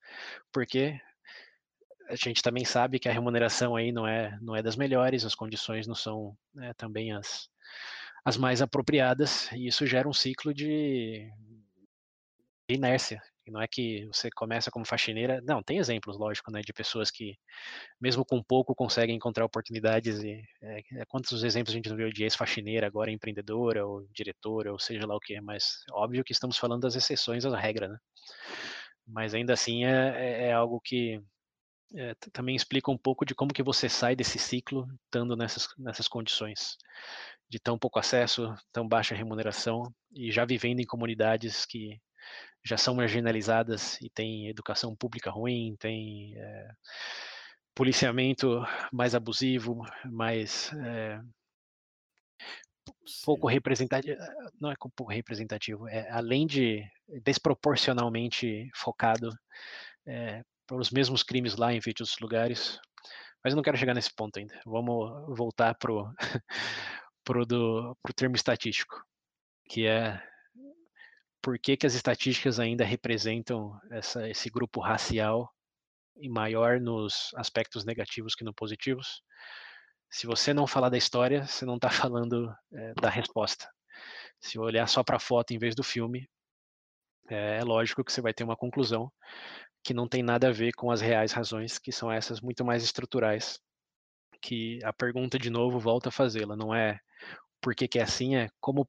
Speaker 3: Porque a gente também sabe que a remuneração aí não é, não é das melhores, as condições não são né, também as, as mais apropriadas, e isso gera um ciclo de, inércia. E não é que você começa como faxineira, não, tem exemplos, lógico, né, de pessoas que, mesmo com pouco, conseguem encontrar oportunidades. E é, é quantos exemplos a gente não viu de ex-faxineira, agora empreendedora, ou diretora, ou seja lá o que, mas óbvio que estamos falando das exceções à regra, né? Mas ainda assim é, é, é algo que é, também explica um pouco de como que você sai desse ciclo estando nessas, nessas condições de tão pouco acesso, tão baixa remuneração e já vivendo em comunidades que já são marginalizadas e tem educação pública ruim, tem é, policiamento mais abusivo, mais é, pouco representativo, não é pouco representativo, é além de desproporcionalmente focado é, para os mesmos crimes lá em outros lugares. Mas eu não quero chegar nesse ponto ainda. Vamos voltar pro pro pro termo estatístico, que é por que, que as estatísticas ainda representam essa, esse grupo racial e maior nos aspectos negativos que no positivos. Se você não falar da história, você não está falando é, da resposta. Se olhar só para a foto em vez do filme, é, é lógico que você vai ter uma conclusão que não tem nada a ver com as reais razões, que são essas muito mais estruturais, que a pergunta de novo volta a fazê-la, não é por que, que é assim, é como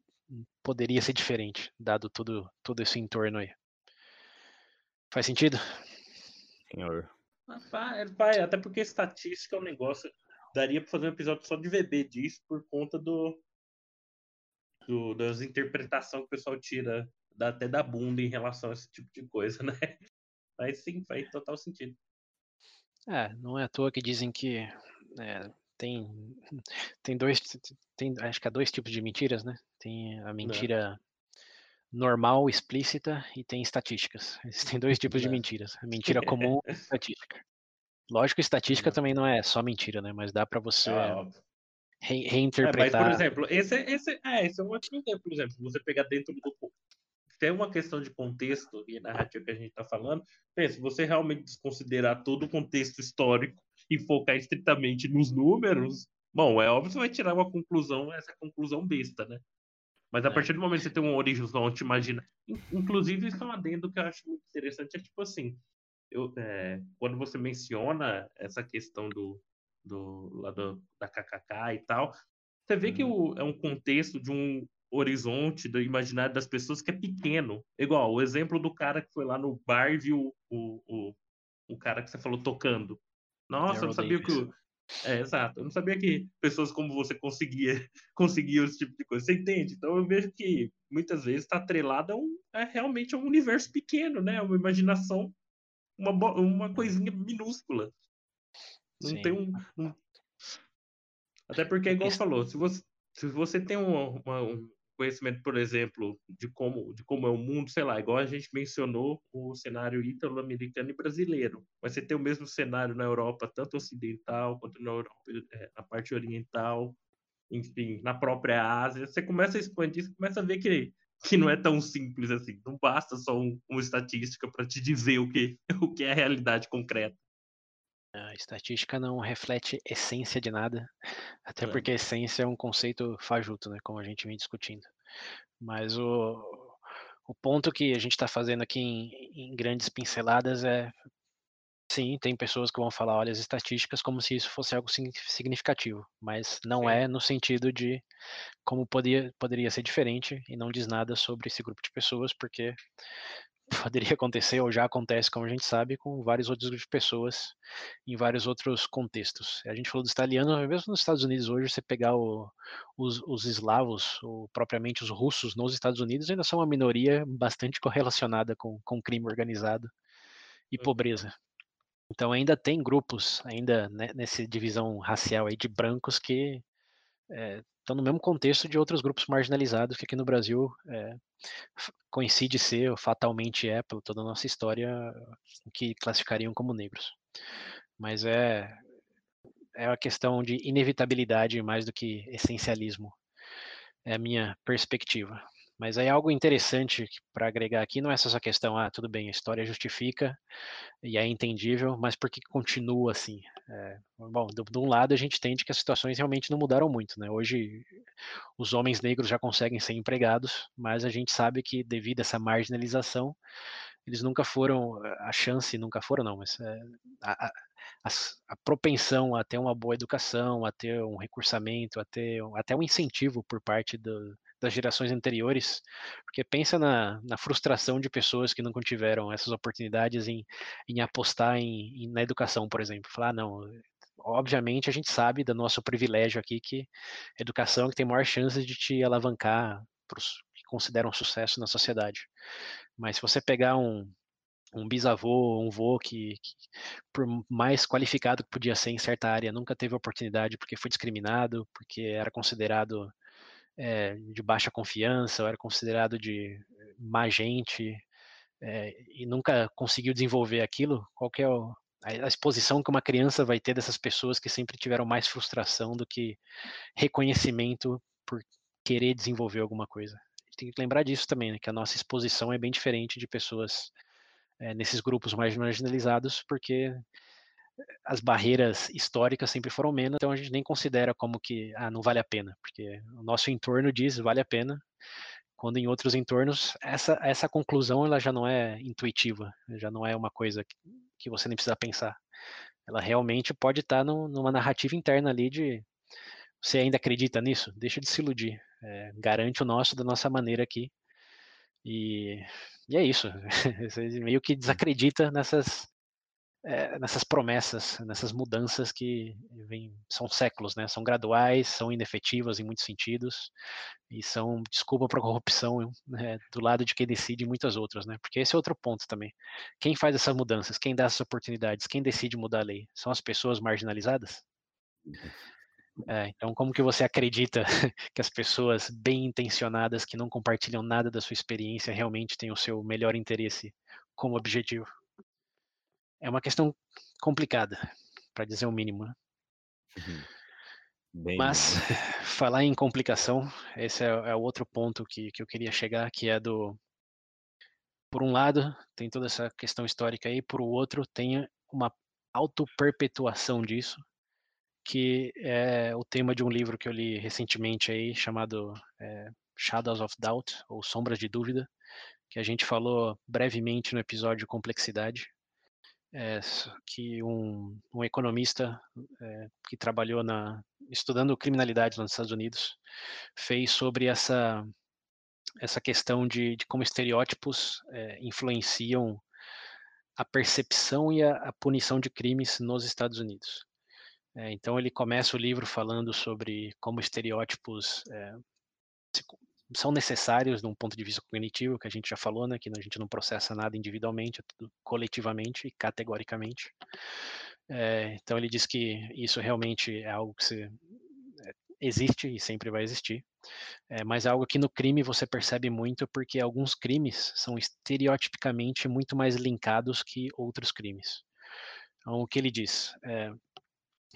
Speaker 3: poderia ser diferente, dado tudo, todo esse entorno aí. Faz sentido?
Speaker 1: Senhor.
Speaker 2: Pai, até porque estatística é um negócio. Daria para fazer um episódio só de VB disso por conta do, do das interpretações que o pessoal tira da, até da bunda em relação a esse tipo de coisa, né? Mas sim, faz total sentido.
Speaker 3: É, não é à toa que dizem que é, tem, tem dois, tem, acho que há dois tipos de mentiras, né? Tem a mentira normal, explícita e tem estatísticas. Existem dois tipos de mentiras: a mentira comum e estatística. Lógico que estatística também não é só mentira, né? Mas dá para você ah, re reinterpretar.
Speaker 2: É, mas, por exemplo, esse, esse, é, esse é um ótimo exemplo. Por exemplo, você pegar dentro do tem uma questão de contexto e narrativa que a gente está falando, pensa, você realmente desconsiderar todo o contexto histórico e focar estritamente nos números, bom, é óbvio que você vai tirar uma conclusão, essa conclusão besta, né? Mas a é. partir do momento que você tem um horizonte, imagina. Inclusive, isso é um adendo que eu acho muito interessante, é tipo assim, eu, é, quando você menciona essa questão do, do, lá do, da KKK e tal, você vê que uhum. o, é um contexto de um horizonte do imaginário das pessoas que é pequeno. Igual o exemplo do cara que foi lá no bar e viu o, o, o cara que você falou tocando. Nossa, eu não sabia que o. É, exato. Eu não sabia que pessoas como você conseguia conseguiam esse tipo de coisa. Você entende? Então eu vejo que muitas vezes está atrelado a, um, a realmente a um universo pequeno, né? Uma imaginação, uma, uma coisinha minúscula. Não Sim. tem um, um, Até porque, igual você falou, se você, se você tem um, uma, um conhecimento, por exemplo, de como, de como é o mundo, sei lá, igual a gente mencionou o cenário ítalo-americano e brasileiro. Mas você tem o mesmo cenário na Europa, tanto ocidental quanto na Europa, é, na parte oriental, enfim, na própria Ásia. Você começa a expandir, você começa a ver que, que não é tão simples assim. Não basta só um, uma estatística para te dizer o que, o que é a realidade concreta.
Speaker 3: A estatística não reflete essência de nada, até porque essência é um conceito fajuto, né, como a gente vem discutindo. Mas o, o ponto que a gente está fazendo aqui em, em, grandes pinceladas é, sim, tem pessoas que vão falar, olha, as estatísticas como se isso fosse algo significativo, mas não sim. é no sentido de como poderia, poderia ser diferente e não diz nada sobre esse grupo de pessoas, porque poderia acontecer ou já acontece, como a gente sabe, com vários outros grupos de pessoas em vários outros contextos. A gente falou dos italianos, mesmo nos Estados Unidos hoje, você pegar o, os, os, eslavos, ou propriamente os russos nos Estados Unidos, ainda são uma minoria bastante correlacionada com, com crime organizado e uhum. pobreza. Então ainda tem grupos, ainda né, nessa divisão racial aí de brancos que é, estão no mesmo contexto de outros grupos marginalizados que aqui no Brasil é, coincide ser, ou fatalmente é, pela toda a nossa história, que classificariam como negros. Mas é, é uma questão de inevitabilidade mais do que essencialismo. É a minha perspectiva. Mas aí algo interessante para agregar aqui não é só essa questão, ah, tudo bem, a história justifica e é entendível, mas por que continua assim? É, bom, de, de, um lado a gente entende que as situações realmente não mudaram muito, né? Hoje os homens negros já conseguem ser empregados, mas a gente sabe que devido a essa marginalização, eles nunca foram, a chance nunca foram não, mas é, a, a, a, propensão a ter uma boa educação, a ter um recursamento, a ter até um incentivo por parte do, das gerações anteriores, porque pensa na, na frustração de pessoas que não tiveram essas oportunidades em, em apostar em, em, na educação, por exemplo. Falar, ah, não, obviamente a gente sabe do nosso privilégio aqui que educação é que tem maior chance de te alavancar para os que consideram sucesso na sociedade. Mas se você pegar um, um bisavô, um vô que, que, por mais qualificado que podia ser em certa área, nunca teve oportunidade porque foi discriminado, porque era considerado é, de baixa confiança, ou era considerado de má gente, é, e nunca conseguiu desenvolver aquilo, qual é o, a exposição que uma criança vai ter dessas pessoas que sempre tiveram mais frustração do que reconhecimento por querer desenvolver alguma coisa. A gente tem que lembrar disso também, né, que a nossa exposição é bem diferente de pessoas é, nesses grupos mais marginalizados, porque as barreiras históricas sempre foram menos, então a gente nem considera como que ah, não vale a pena, porque o nosso entorno diz vale a pena, quando em outros entornos essa essa conclusão ela já não é intuitiva, já não é uma coisa que, que você nem precisa pensar. Ela realmente pode estar no, numa narrativa interna ali de você ainda acredita nisso? Deixa de se iludir. É, garante o nosso da nossa maneira aqui. E, e é isso. Você meio que desacredita nessas, é, nessas promessas, nessas mudanças que vem, são séculos, né? São graduais, são inefetivas em muitos sentidos e são desculpa para a corrupção né? do lado de quem decide muitas outras, né? Porque esse é outro ponto também. Quem faz essas mudanças? Quem dá essas oportunidades? Quem decide mudar a lei? São as pessoas marginalizadas? É, então, como que você acredita que as pessoas bem intencionadas que não compartilham nada da sua experiência realmente têm o seu melhor interesse como objetivo? É uma questão complicada, para dizer o mínimo. Né? Uhum. Mas, falar em complicação, esse é, é o outro ponto que, que eu queria chegar, que é do. Por um lado, tem toda essa questão histórica aí, por outro, tem uma auto-perpetuação disso, que é o tema de um livro que eu li recentemente aí, chamado é, Shadows of Doubt, ou Sombras de Dúvida, que a gente falou brevemente no episódio Complexidade, é, que um, um economista é, que trabalhou na, estudando criminalidade nos Estados Unidos fez sobre essa, essa questão de, de como estereótipos é, influenciam a percepção e a, a punição de crimes nos Estados Unidos. É, então ele começa o livro falando sobre como estereótipos é, são necessários de um ponto de vista cognitivo, que a gente já falou, né, que a gente não processa nada individualmente, é tudo coletivamente e categoricamente. É, então ele diz que isso realmente é algo que se, é, existe e sempre vai existir, é, mas é algo que no crime você percebe muito, porque alguns crimes são estereotipicamente muito mais linkados que outros crimes. Então, o que ele diz?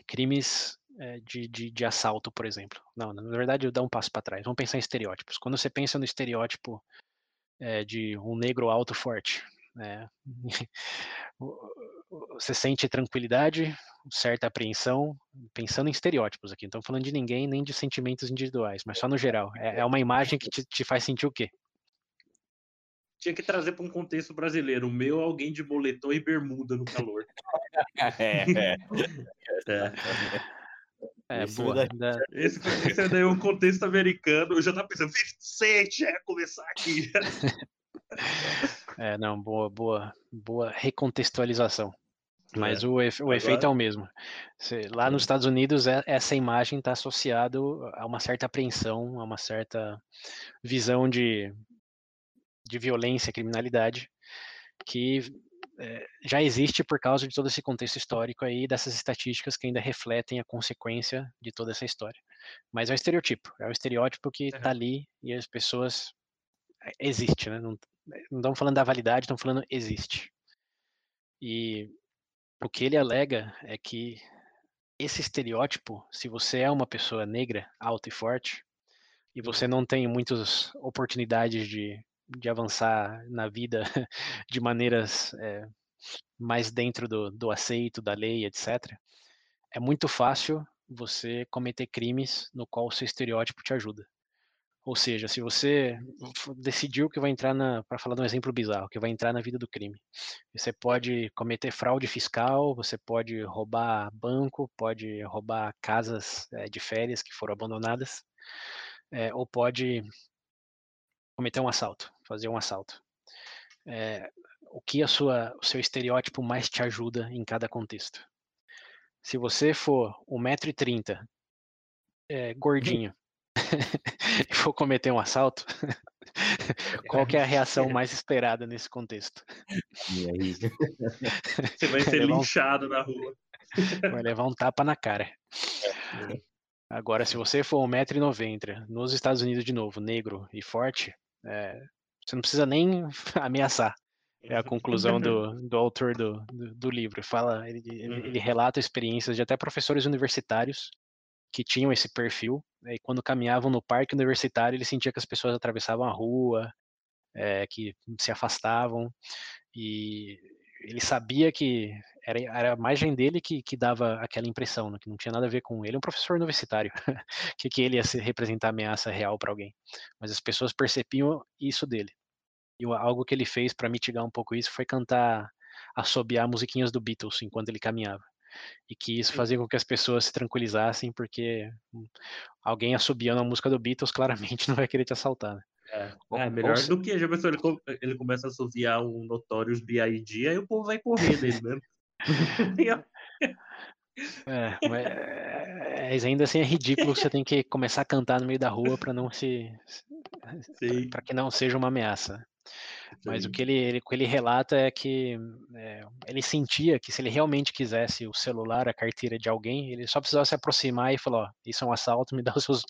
Speaker 3: Crimes de, de, de, assalto, por exemplo. Não, na verdade, eu dou um passo para trás. Vamos pensar em estereótipos. Quando você pensa no estereótipo é, de um negro alto forte, né, você sente tranquilidade, certa apreensão, pensando em estereótipos aqui. Não estamos falando de ninguém, nem de sentimentos individuais, mas só no geral. É, é uma imagem que te, te faz sentir o quê?
Speaker 2: tinha que trazer para um contexto brasileiro. O meu, alguém de boletom e bermuda no calor. é, é.
Speaker 3: é. É, boa.
Speaker 2: Esse, esse é daí um contexto americano. Eu já tava pensando, 50 Cent, é começar aqui.
Speaker 3: é, não, boa, boa, boa recontextualização. Mas é. o, efe, o efeito é o mesmo. Lá nos Estados Unidos, é, essa imagem está associada a uma certa apreensão, a uma certa visão de de violência, criminalidade, que é, já existe por causa de todo esse contexto histórico aí, dessas estatísticas que ainda refletem a consequência de toda essa história. Mas é o estereotipo, é o estereótipo que está ali e as pessoas. Eh, existe, né? Não, não estamos falando da validade, estamos falando existe. E o que ele alega é que esse estereótipo, se você é uma pessoa negra, alta e forte, e você uhum. não tem muitas oportunidades de de avançar na vida de maneiras é, mais dentro do, do aceito, da lei, etc., é muito fácil você cometer crimes no qual o seu estereótipo te ajuda. Ou seja, se você decidiu que vai entrar na, para falar de um exemplo bizarro, que vai entrar na vida do crime, você pode cometer fraude fiscal, você pode roubar banco, pode roubar casas é, de férias que foram abandonadas, é, ou pode cometer um assalto, fazer um assalto. É, o que a sua, o seu estereótipo mais te ajuda em cada contexto? Se você for 1,30m, é, gordinho, e for cometer um assalto, qual que é a reação mais esperada nesse contexto?
Speaker 2: Você vai ser linchado na rua.
Speaker 3: Vai levar um tapa na cara. É. Agora, se você for 1,90m, nos Estados Unidos de novo, negro e forte, é, você não precisa nem ameaçar. É a conclusão do, do autor do, do, do livro. Fala, ele, ele, uhum. ele, relata experiências de até professores universitários que tinham esse perfil. Né, e quando caminhavam no parque universitário, ele sentia que as pessoas atravessavam a rua, é, que se afastavam. E ele sabia que era, era a imagem dele que, que dava aquela impressão, né, que não tinha nada a ver com ele. É um professor universitário, que, que ele ia se representar ameaça real para alguém. Mas as pessoas percebiam isso dele. E algo que ele fez para mitigar um pouco isso foi cantar, assobiar musiquinhas do Beatles enquanto ele caminhava. E que isso fazia com que as pessoas se tranquilizassem, porque alguém assobiando a música do Beatles claramente não vai querer te assaltar. Né?
Speaker 2: É, é melhor Ou... do que já pensou, ele, ele começa a associar um Notorious B.I.D. aí o povo vai correr dele mesmo.
Speaker 3: É, mas ainda assim é ridículo que você tem que começar a cantar no meio da rua para não se para que não seja uma ameaça. Mas Sim. o que ele, ele, que ele relata é que é, ele sentia que se ele realmente quisesse o celular, a carteira de alguém, ele só precisava se aproximar e falar: ó, isso é um assalto, me dá os seus,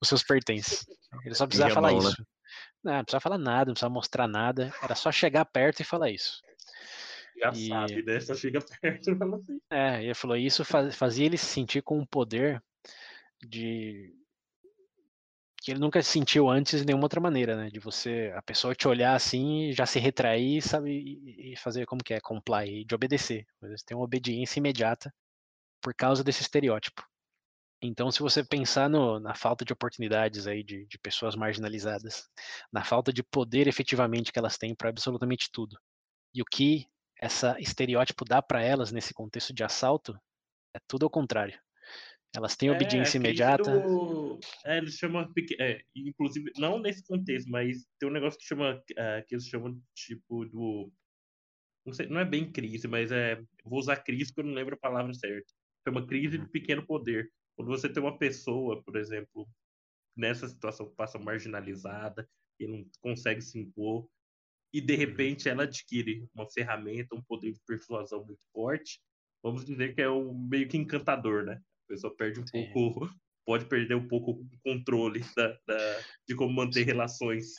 Speaker 3: os seus pertences. Ele só precisava falar né? isso. Né? Não, não precisava falar nada, não precisava mostrar nada, era só chegar perto e falar isso.
Speaker 2: Já e... sabe, né? Só chega perto e fala assim. É,
Speaker 3: ele falou: isso faz, fazia ele se sentir com um poder de que ele nunca sentiu antes de nenhuma outra maneira, né? De você, a pessoa te olhar assim, já se retrair, sabe, e fazer como que é, comply, de obedecer. Você tem uma obediência imediata por causa desse estereótipo. Então, se você pensar no, na falta de oportunidades aí de, de pessoas marginalizadas, na falta de poder efetivamente que elas têm para absolutamente tudo, e o que essa estereótipo dá para elas nesse contexto de assalto, é tudo ao contrário. Elas têm é, obediência imediata.
Speaker 2: Do... É, eles chamam. É, inclusive, não nesse contexto, mas tem um negócio que chama. É, que eles chamam tipo do. Não, sei, não é bem crise, mas é. Vou usar crise porque eu não lembro a palavra certa. Chama crise de uhum. pequeno poder. Quando você tem uma pessoa, por exemplo, nessa situação que passa marginalizada e não consegue se impor, e de uhum. repente ela adquire uma ferramenta, um poder de persuasão muito forte, vamos dizer que é o meio que encantador, né? A pessoa perde um Sim. pouco, pode perder um pouco o controle da, da, de como manter relações.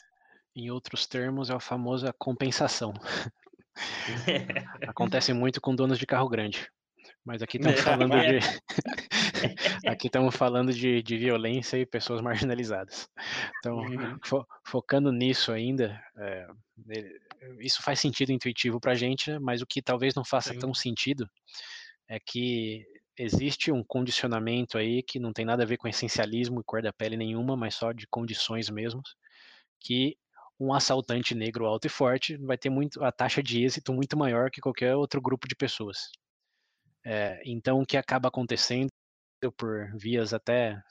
Speaker 3: Em outros termos, é a famosa compensação. Acontece muito com donos de carro grande. Mas aqui estamos falando de. aqui estamos falando de, de violência e pessoas marginalizadas. Então, uhum. fo focando nisso ainda, é, isso faz sentido intuitivo para a gente, mas o que talvez não faça Sim. tão sentido é que existe um condicionamento aí que não tem nada a ver com essencialismo e cor da pele nenhuma, mas só de condições mesmo, que um assaltante negro alto e forte vai ter muito a taxa de êxito muito maior que qualquer outro grupo de pessoas. É, então, o que acaba acontecendo por vias até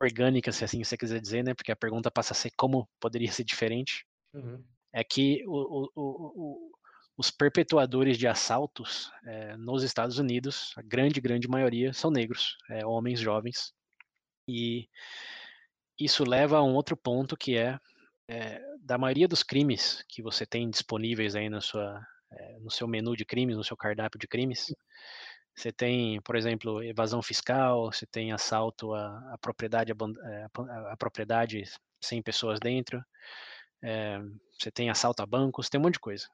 Speaker 3: orgânicas, se assim você quiser dizer, né? Porque a pergunta passa a ser como poderia ser diferente. Uhum. É que o, o, o, os perpetuadores de assaltos é, nos Estados Unidos, a grande, grande maioria, são negros, é, homens jovens. E isso leva a um outro ponto que é, é, da maioria dos crimes que você tem disponíveis aí na sua, no seu menu de crimes, no seu cardápio de crimes, você tem, por exemplo, evasão fiscal, você tem assalto à, à propriedade, à, propriedade sem pessoas dentro, você tem assalto a bancos, tem um monte de coisa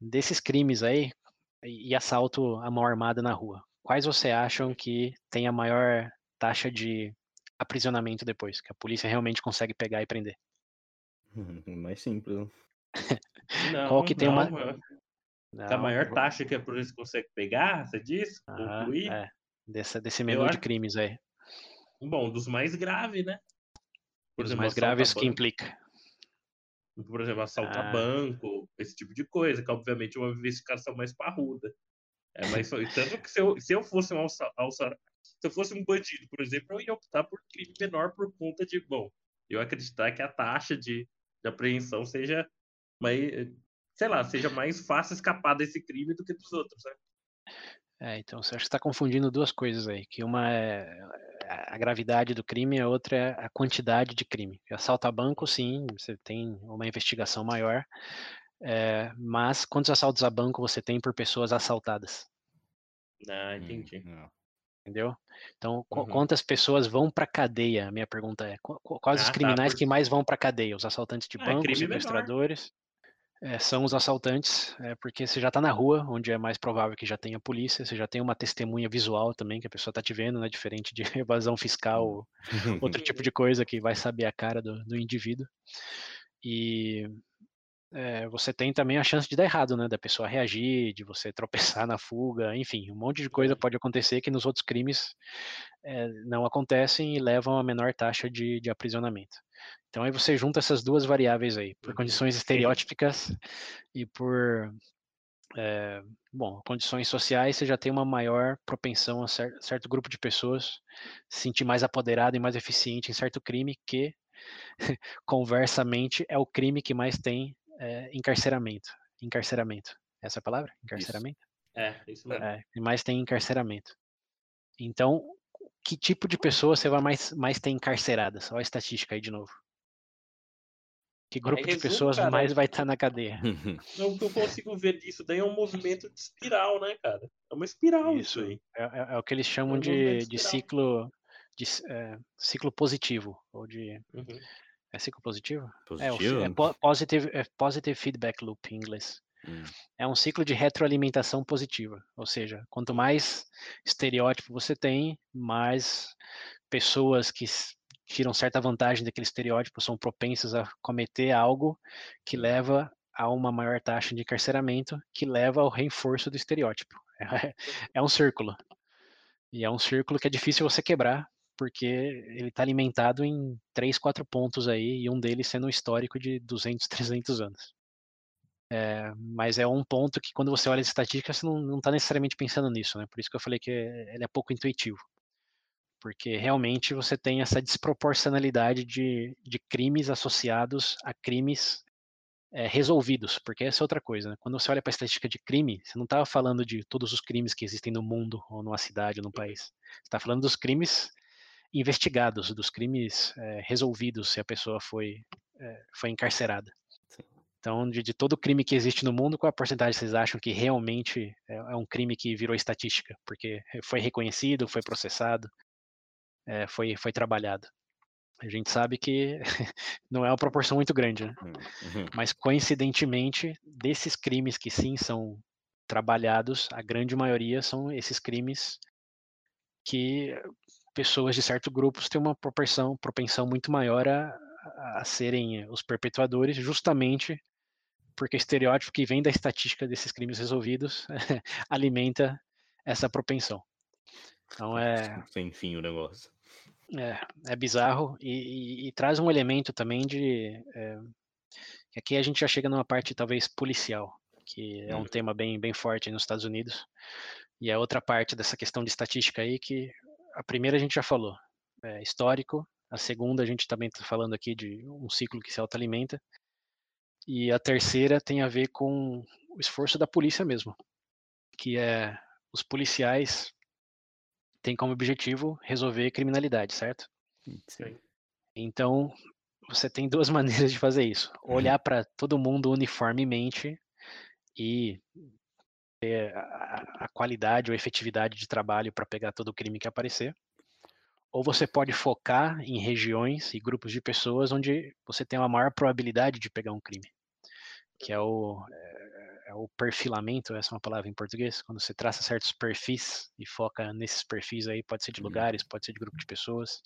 Speaker 3: desses crimes aí e assalto à mão armada na rua, quais você acham que tem a maior taxa de aprisionamento depois, que a polícia realmente consegue pegar e prender?
Speaker 1: Mais simples.
Speaker 2: Não, Qual que tem não, uma não, a maior taxa que a polícia consegue pegar, você diz?
Speaker 3: Concluir? É, dessa, desse menu Eu de crimes aí.
Speaker 2: Bom, dos mais graves, né?
Speaker 3: Por dos exemplo, mais graves que implica
Speaker 2: por exemplo, assaltar ah. banco, esse tipo de coisa, que obviamente é uma investigação mais parruda. É, mas tanto que se eu, se eu fosse um alça, alça, se eu fosse um bandido, por exemplo, eu ia optar por crime menor por conta de, bom, eu acreditar que a taxa de de apreensão seja mais, sei lá, seja mais fácil escapar desse crime do que dos outros, né?
Speaker 3: É, então você acha que está confundindo duas coisas aí, que uma é a gravidade do crime e a outra é a quantidade de crime. Assalto a banco, sim, você tem uma investigação maior, é, mas quantos assaltos a banco você tem por pessoas assaltadas?
Speaker 2: Ah, entendi.
Speaker 1: Hum,
Speaker 3: Entendeu? Então,
Speaker 2: Uhum.
Speaker 3: quantas pessoas vão para cadeia? A minha pergunta é: qu- qu- quais os
Speaker 2: Ah, tá,
Speaker 3: criminais
Speaker 2: por-
Speaker 3: que mais vão para cadeia? Os assaltantes de
Speaker 2: Ah,
Speaker 3: banco,
Speaker 2: crime
Speaker 3: os
Speaker 2: menor.
Speaker 3: sequestradores? É, são os assaltantes, é, porque você já está na rua, onde é mais provável que já tenha polícia, você já tem uma testemunha visual também, que a pessoa está te vendo, né? Diferente de evasão fiscal ou outro tipo de coisa que vai saber a cara do, do indivíduo. E é, você tem também a chance de dar errado, né? Da pessoa reagir, de você tropeçar na fuga, enfim, um monte de coisa pode acontecer que nos outros crimes é, não acontecem e levam a menor taxa de, de aprisionamento. Então aí você junta essas duas variáveis aí, por
Speaker 2: Uhum.
Speaker 3: condições estereótipicas e por é, bom, condições sociais, você já tem uma maior propensão a cer certo grupo de pessoas se sentir mais apoderado e mais eficiente em certo crime que, conversamente, é o crime que mais tem é, encarceramento. Encarceramento. Essa é a palavra? Encarceramento?
Speaker 2: É, isso mesmo.
Speaker 3: É, mais tem encarceramento. Então, que tipo de pessoa você vai mais, mais ter encarceradas? Olha a estatística aí de novo. Que grupo de
Speaker 2: resumo,
Speaker 3: pessoas
Speaker 2: cara,
Speaker 3: mais
Speaker 2: é-
Speaker 3: vai estar na cadeia?
Speaker 2: O que eu consigo ver disso daí é um movimento de espiral, né, cara? É uma espiral isso,
Speaker 3: Isso.
Speaker 2: aí.
Speaker 3: É, é- é o que eles chamam
Speaker 2: um
Speaker 3: de, de ciclo de é, ciclo positivo ou de
Speaker 2: Uhum.
Speaker 3: É ciclo positivo? É,
Speaker 1: Positivo?
Speaker 3: é po- positive, é positive feedback loop em inglês.
Speaker 1: Hum.
Speaker 3: É um ciclo de retroalimentação positiva, ou seja, quanto mais estereótipo você tem, mais pessoas que tiram certa vantagem daquele estereótipo são propensas a cometer algo que
Speaker 1: Hum.
Speaker 3: leva a uma maior taxa de encarceramento, que leva ao reforço do estereótipo. É, é um círculo. E é um círculo que é difícil você quebrar, porque ele está alimentado em três, quatro pontos aí, e um deles sendo um histórico de 200, 300 anos. É, mas é um ponto que quando você olha as estatísticas, você não está necessariamente pensando nisso, né? Por isso que eu falei que ele é pouco intuitivo. Porque realmente você tem essa desproporcionalidade de, de crimes associados a crimes é, resolvidos, porque essa é outra coisa. Né? Quando você olha para a estatística de crime, você não está falando de todos os crimes que existem no mundo, ou numa cidade, ou num país. Você está falando dos crimes investigados, dos crimes é, resolvidos, se a pessoa foi, é, foi encarcerada.
Speaker 1: Sim.
Speaker 3: Então, de, de, todo crime que existe no mundo, qual a porcentagem vocês acham que realmente é, é um crime que virou estatística? Porque foi reconhecido, foi processado, é, foi, foi trabalhado. A gente sabe que não é uma proporção muito grande, né?
Speaker 1: Uhum.
Speaker 3: Mas coincidentemente, desses crimes que sim são trabalhados, a grande maioria são esses crimes que pessoas de certos grupos têm uma propensão, propensão muito maior a, a serem os perpetuadores, justamente porque o estereótipo que vem da estatística desses crimes resolvidos alimenta essa propensão. Então é.
Speaker 1: Sem fim o negócio.
Speaker 3: É, é bizarro e, e, e, traz um elemento também de. É, que aqui a gente já chega numa parte talvez policial, que é um
Speaker 1: Hum.
Speaker 3: tema bem, bem forte nos Estados Unidos. E é outra parte dessa questão de estatística aí que a primeira a gente já falou, é histórico. A segunda a gente também está falando aqui de um ciclo que se autoalimenta. E a terceira tem a ver com o esforço da polícia mesmo, que é os policiais têm como objetivo resolver criminalidade, certo?
Speaker 1: Sim.
Speaker 3: Então, você tem duas maneiras de fazer isso. Olhar para todo mundo uniformemente e ter a, a qualidade ou efetividade de trabalho para pegar todo o crime que aparecer. Ou você pode focar em regiões e grupos de pessoas onde você tem uma maior probabilidade de pegar um crime, que é o, é, é o perfilamento, essa é uma palavra em português, quando você traça certos perfis e foca nesses perfis aí, pode ser de lugares, pode ser de grupo de pessoas,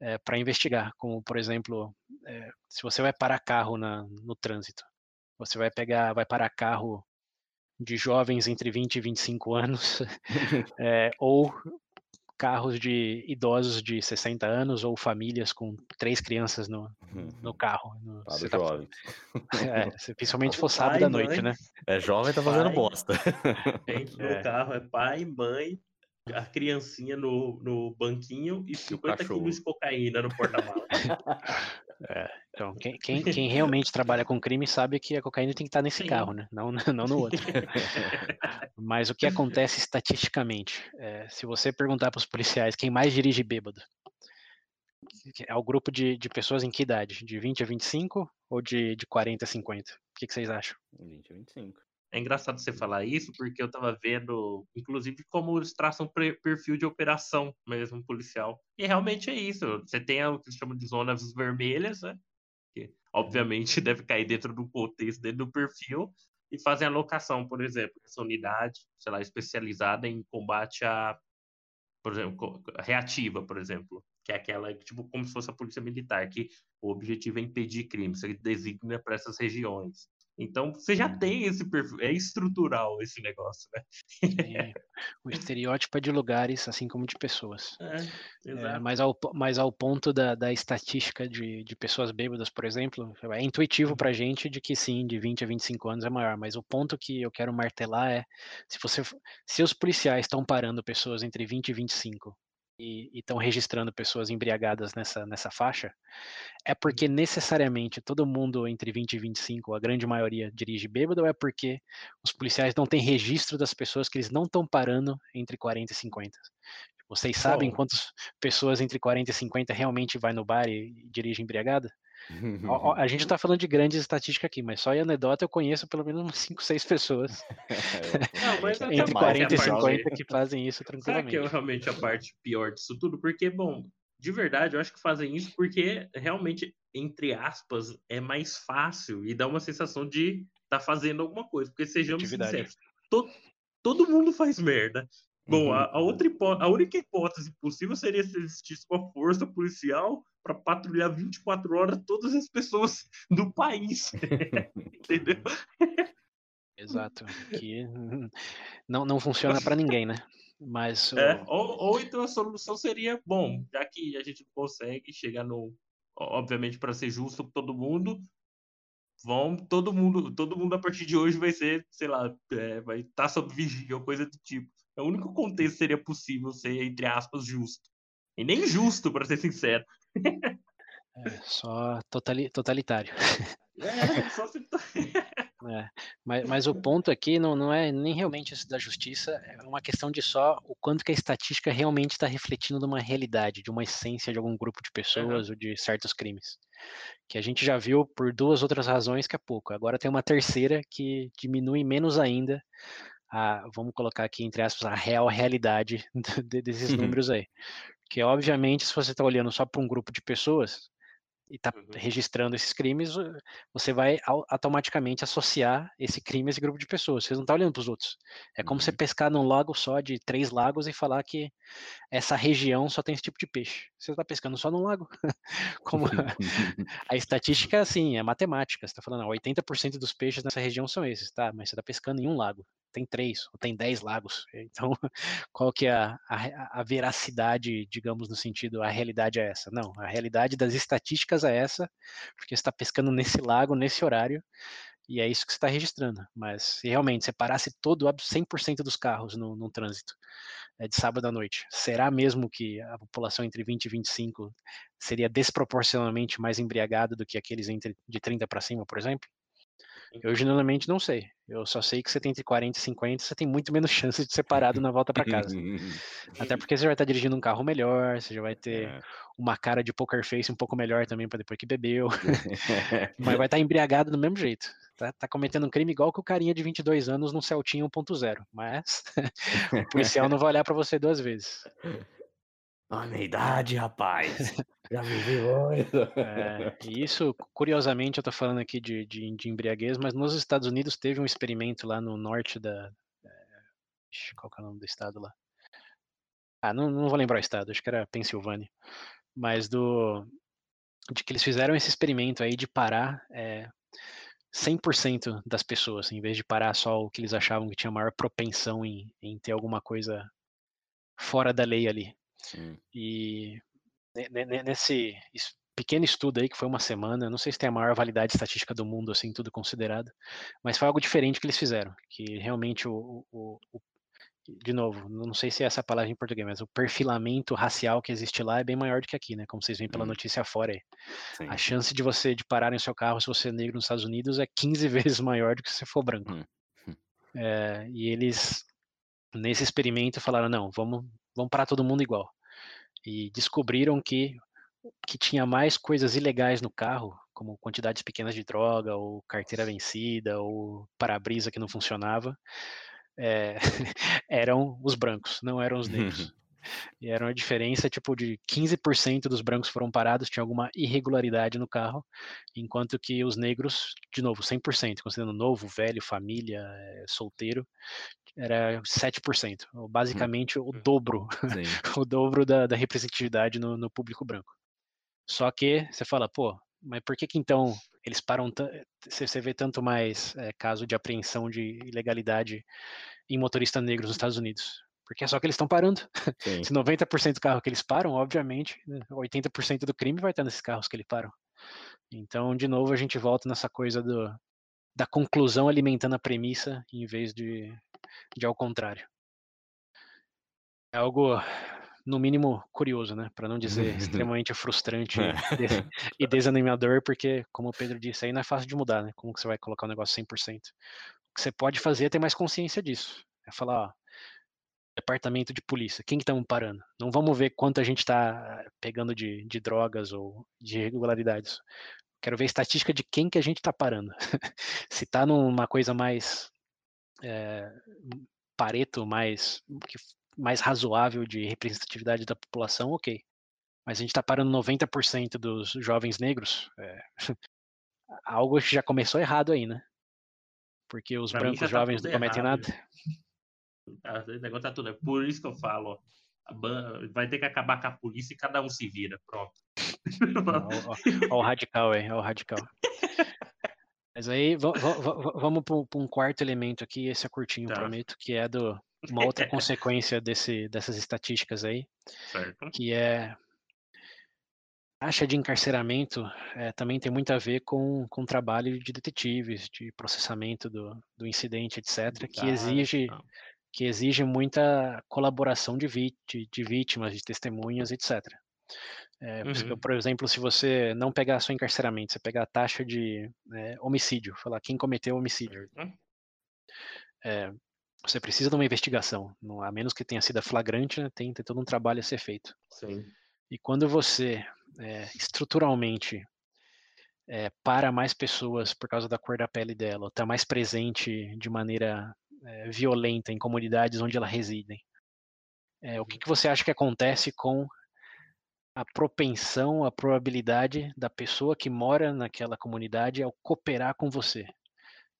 Speaker 3: é, para investigar, como por exemplo, é, se você vai parar carro na, no trânsito, você vai pegar, vai parar carro de jovens entre 20 e 25 anos, é, ou carros de idosos de 60 anos ou famílias com três crianças no, no carro. No,
Speaker 1: Para
Speaker 3: você
Speaker 1: tá jovem.
Speaker 3: É, principalmente se for sábado à
Speaker 2: mãe.
Speaker 3: noite, né?
Speaker 1: É jovem tá fazendo
Speaker 2: Pai.
Speaker 1: bosta.
Speaker 2: Dentro
Speaker 3: É.
Speaker 2: do carro é pai, mãe, a criancinha no, no banquinho e 50
Speaker 1: cachorro.
Speaker 2: quilos de cocaína no porta-malas.
Speaker 3: É, então, quem, quem, quem, realmente trabalha com crime sabe que a cocaína tem que estar nesse Sim. carro, né? Não, não no outro. Mas o que acontece estatisticamente? É, se você perguntar para os policiais quem mais dirige bêbado, é o grupo de, de pessoas em que idade? De 20 a 25 ou de, de 40 a 50? O que, que vocês acham?
Speaker 1: 20 a 25.
Speaker 2: É engraçado você falar isso, porque eu tava vendo, inclusive, como eles traçam perfil de operação mesmo policial. E realmente é isso. Você tem o que se chama de zonas vermelhas, né? Que obviamente deve cair dentro do contexto, dentro do perfil, e fazem alocação, por exemplo, essa unidade, sei lá, especializada em combate a, por exemplo, reativa, por exemplo, que é aquela, tipo, como se fosse a polícia militar, que o objetivo é impedir crimes, você designa para essas regiões. Então você já uhum. tem esse perfil, é estrutural esse negócio, né?
Speaker 3: É, o estereótipo é de lugares, assim como de pessoas. É, é, mas, ao, mas ao ponto da, da estatística de, de pessoas bêbadas, por exemplo, é intuitivo para gente de que sim, de 20 a 25 anos é maior, mas o ponto que eu quero martelar é se você se os policiais estão parando pessoas entre 20 e 25 e estão registrando pessoas embriagadas nessa, nessa faixa, é porque uhum. necessariamente todo mundo entre 20 e 25, a grande maioria, dirige bêbado, ou é porque os policiais não têm registro das pessoas que eles não estão parando entre 40 e 50? Vocês sabem quantas pessoas entre 40 e 50 realmente vai no bar e, e dirige embriagada? A, gente está falando de grandes estatísticas aqui, mas só em anedota eu conheço pelo menos umas 5, 6 pessoas Não, entre 40 e 50 que fazem isso tranquilamente.
Speaker 2: Sabe que é realmente a parte pior disso tudo? Porque, bom, de verdade, eu acho que fazem isso porque realmente, entre aspas, é mais fácil e dá uma sensação de estar tá fazendo alguma coisa. Porque sejamos Atividade. sinceros, to, todo mundo faz merda. Bom, uhum. a, a, outra a única hipótese possível seria se existisse uma força policial para patrulhar 24 horas todas as pessoas do país. Entendeu?
Speaker 3: Exato. Que não, não funciona para ninguém, né? Mas.
Speaker 2: É, ou, ou então a solução seria, bom, já que a gente não consegue chegar no. Obviamente, para ser justo com todo mundo, vão todo mundo todo mundo a partir de hoje vai ser sei lá é, vai estar tá sob vigia ou coisa do tipo é o único contexto que seria possível ser, entre aspas, justo. E nem justo, para ser sincero.
Speaker 3: É, só totali totalitário.
Speaker 2: É, só se...
Speaker 3: é, mas, mas o ponto aqui não, não é nem realmente isso da justiça, é uma questão de só o quanto que a estatística realmente está refletindo de uma realidade, de uma essência de algum grupo de pessoas uhum. ou de certos crimes. Que a gente já viu por duas outras razões que é pouco. Agora tem uma terceira que diminui menos ainda a, vamos colocar aqui entre aspas, a real realidade desses uhum. números aí. Porque, obviamente, se você está olhando só para um grupo de pessoas, e está uhum. registrando esses crimes, você vai automaticamente associar esse crime a esse grupo de pessoas. Você não está olhando para os outros. É como uhum. você pescar num lago só de três lagos e falar que essa região só tem esse tipo de peixe. Você está pescando só num lago. como a, a estatística é assim, é matemática. Você está falando, 80% dos peixes nessa região são esses, tá? Mas você está pescando em um lago tem três, ou tem dez lagos. Então, qual que é a, a, a, veracidade, digamos, no sentido, a realidade é essa? Não, a realidade das estatísticas é essa, porque você está pescando nesse lago, nesse horário, e é isso que você está registrando. Mas se realmente você parasse todo, 100% dos carros no, no trânsito é, de sábado à noite, será mesmo que a população entre 20 e 25 seria desproporcionalmente mais embriagada do que aqueles entre de 30 para cima, por exemplo? Eu genuinamente não sei. Eu só sei que você tem entre 40 e 50, você tem muito menos chance de ser parado na volta para casa. Até porque você vai estar dirigindo um carro melhor, você já vai ter é. uma cara de poker face um pouco melhor também para depois que bebeu. Mas vai estar embriagado do mesmo jeito. Tá, tá, cometendo um crime igual que o carinha de 22 anos num Celtinha 1.0. Mas o policial não vai olhar para você duas vezes.
Speaker 1: A minha idade, rapaz. Já vivi muito.
Speaker 3: É, e isso, curiosamente, eu tô falando aqui de, de, de, embriaguez, mas nos Estados Unidos teve um experimento lá no norte da. É, qual que é o nome do estado lá? Ah, não, não vou lembrar o estado, acho que era Pensilvânia. Mas do. De que eles fizeram esse experimento aí de parar é, 100% das pessoas, em vez de parar só o que eles achavam que tinha maior propensão em, em ter alguma coisa fora da lei ali. Sim. E nesse pequeno estudo aí, que foi uma semana, não sei se tem a maior validade estatística do mundo, assim, tudo considerado, mas foi algo diferente que eles fizeram, que realmente o, o, o de novo, não sei se é essa palavra em português, mas o perfilamento racial que existe lá é bem maior do que aqui, né? Como vocês veem pela hum. notícia fora aí. Sim. A chance de você de parar em seu carro se você é negro nos Estados Unidos é 15 vezes maior do que se você for branco. Hum. É, e eles, nesse experimento, falaram, não, vamos, vamos parar todo mundo igual. E descobriram que que tinha mais coisas ilegais no carro, como quantidades pequenas de droga, ou carteira vencida, ou para-brisa que não funcionava, é, eram os brancos, não eram os negros. E era uma diferença tipo de 15% dos brancos foram parados, tinha alguma irregularidade no carro, enquanto que os negros, de novo, 100%, considerando novo, velho, família, eh, solteiro, era 7%, basicamente o dobro, o dobro da, da representatividade no, no, público branco. Só que você fala, pô, mas por que que então eles param, você vê tanto mais é, caso de apreensão de ilegalidade em motorista negros nos Estados Unidos? Porque é só que eles estão parando. Sim. Se 90% do carro que eles param, obviamente, 80% né, do crime vai estar nesses carros que eles param. Então, de novo, a gente volta nessa coisa do, da conclusão alimentando a premissa em vez de, de ao contrário. É algo, no mínimo, curioso, né? Para não dizer extremamente frustrante é. e desanimador, porque, como o Pedro disse, aí não é fácil de mudar, né? Como que você vai colocar o negócio 100%? O que você pode fazer é ter mais consciência disso. É falar, ó, departamento de polícia, quem que estamos parando? Não vamos ver quanto a gente está pegando de, de drogas ou de irregularidades. Quero ver a estatística de quem que a gente está parando. Se está numa coisa mais é, pareto, mais, mais razoável de representatividade da população, ok. Mas a gente está parando 90% dos jovens negros, é, algo que já começou errado aí, né? Porque os pra brancos tá jovens não cometem errado. nada.
Speaker 2: Ah, o negócio tá tudo. É por isso que eu falo, vai ter que acabar com a polícia e cada um se vira. Pronto.
Speaker 3: Olha o radical aí, o radical. Mas aí vamos para um quarto elemento aqui, esse é curtinho, tá. prometo, que é do, uma outra consequência desse, dessas estatísticas aí, certo. que é a taxa de encarceramento é, também tem muito a ver com, com o trabalho de detetives, de processamento do, do incidente, etc., que exige que exige muita colaboração de, vítimas, de testemunhas, etc. É, uhum. Por exemplo, se você não pegar só encarceramento, você pegar a taxa de é, homicídio, falar quem cometeu o homicídio. É, você precisa de uma investigação, não, a menos que tenha sido flagrante, né, tem, tem, todo um trabalho a ser feito.
Speaker 2: Sim.
Speaker 3: E quando você é, estruturalmente para mais pessoas por causa da cor da pele dela, está mais presente de maneira é, violenta em comunidades onde elas residem. É, o que, que você acha que acontece com a propensão, a probabilidade da pessoa que mora naquela comunidade ao cooperar com você?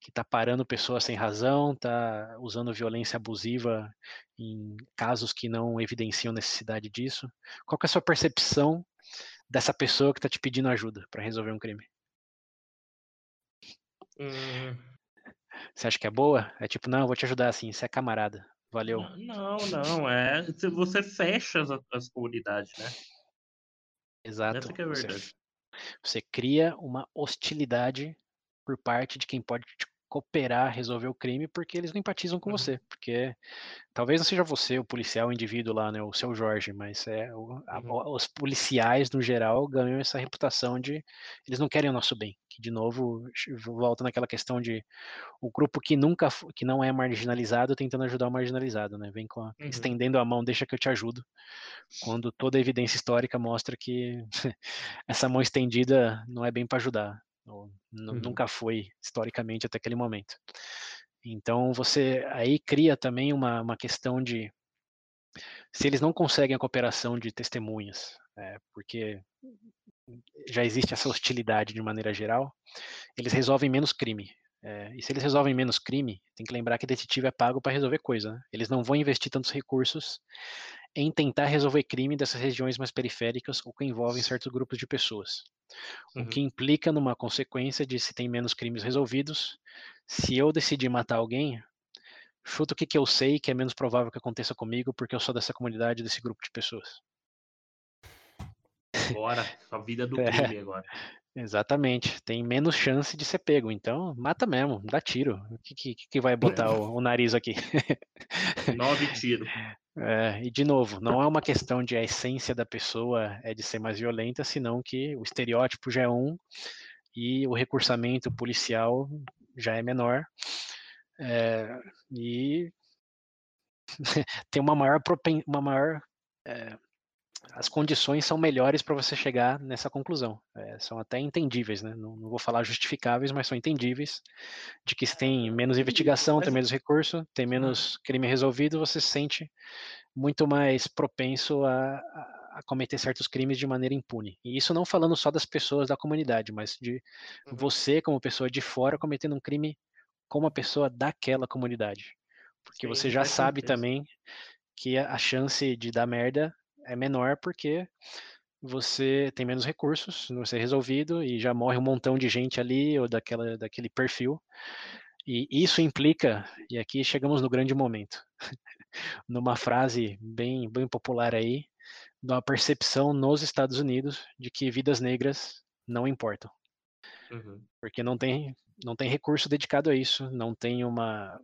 Speaker 3: Que está parando pessoas sem razão, está usando violência abusiva em casos que não evidenciam necessidade disso. Qual é a sua percepção dessa pessoa que está te pedindo ajuda para resolver um crime?
Speaker 2: Hum,
Speaker 3: você acha que é boa? É tipo, não, eu vou te ajudar assim, você é camarada. Valeu.
Speaker 2: Não, não, é. Você fecha as, as comunidades, né?
Speaker 3: Exato. Essa que é a verdade. Você, você cria uma hostilidade por parte de quem pode te cooperar, resolver o crime, porque eles não empatizam com uhum. você. Porque talvez não seja você, o policial, o indivíduo lá, né, o seu Jorge, mas é o, a, uhum. os policiais, no geral, ganham essa reputação de eles não querem o nosso bem. Que, de novo, volta naquela questão de o grupo que nunca, que não é marginalizado, tentando ajudar o marginalizado, né? Vem com a, uhum. estendendo a mão, deixa que eu te ajudo. Quando toda a evidência histórica mostra que essa mão estendida não é bem para ajudar ou uhum. nunca foi historicamente até aquele momento. Então você aí cria também uma, uma questão de se eles não conseguem a cooperação de testemunhas, é, porque já existe essa hostilidade de maneira geral, eles resolvem menos crime. É, e se eles resolvem menos crime, tem que lembrar que detetive é pago para resolver coisa. Né? Eles não vão investir tantos recursos em tentar resolver crime dessas regiões mais periféricas ou que envolvem certos grupos de pessoas. Uhum. O que implica numa consequência de se tem menos crimes resolvidos. Se eu decidir matar alguém, chuta o que, que eu sei que é menos provável que aconteça comigo porque eu sou dessa comunidade, desse grupo de pessoas.
Speaker 2: Agora, a vida do é. crime agora.
Speaker 3: Exatamente. Tem menos chance de ser pego. Então, mata mesmo, dá tiro. O que, que, que vai botar o, o nariz aqui?
Speaker 2: Nove tiros.
Speaker 3: É, e de novo, não é uma questão de a essência da pessoa é de ser mais violenta, senão que o estereótipo já é um e o recursamento policial já é menor. É, e tem uma maior, uma maior é, as condições são melhores para você chegar nessa conclusão. É, são até entendíveis, né? Não, não, vou falar justificáveis, mas são entendíveis de que se tem menos investigação, tem menos recurso, tem menos crime resolvido, você se sente muito mais propenso a, a, cometer certos crimes de maneira impune. E isso não falando só das pessoas da comunidade, mas de uhum. você como pessoa de fora cometendo um crime com uma pessoa daquela comunidade. Porque Sim, você já sabe certeza. também que a chance de dar merda é menor porque você tem menos recursos não ser resolvido e já morre um montão de gente ali ou daquela, daquele perfil. E isso implica, e aqui chegamos no grande momento, numa frase bem, bem popular aí, de uma percepção nos Estados Unidos de que vidas negras não importam. Uhum. Porque não tem, não tem recurso dedicado a isso, não tem uma,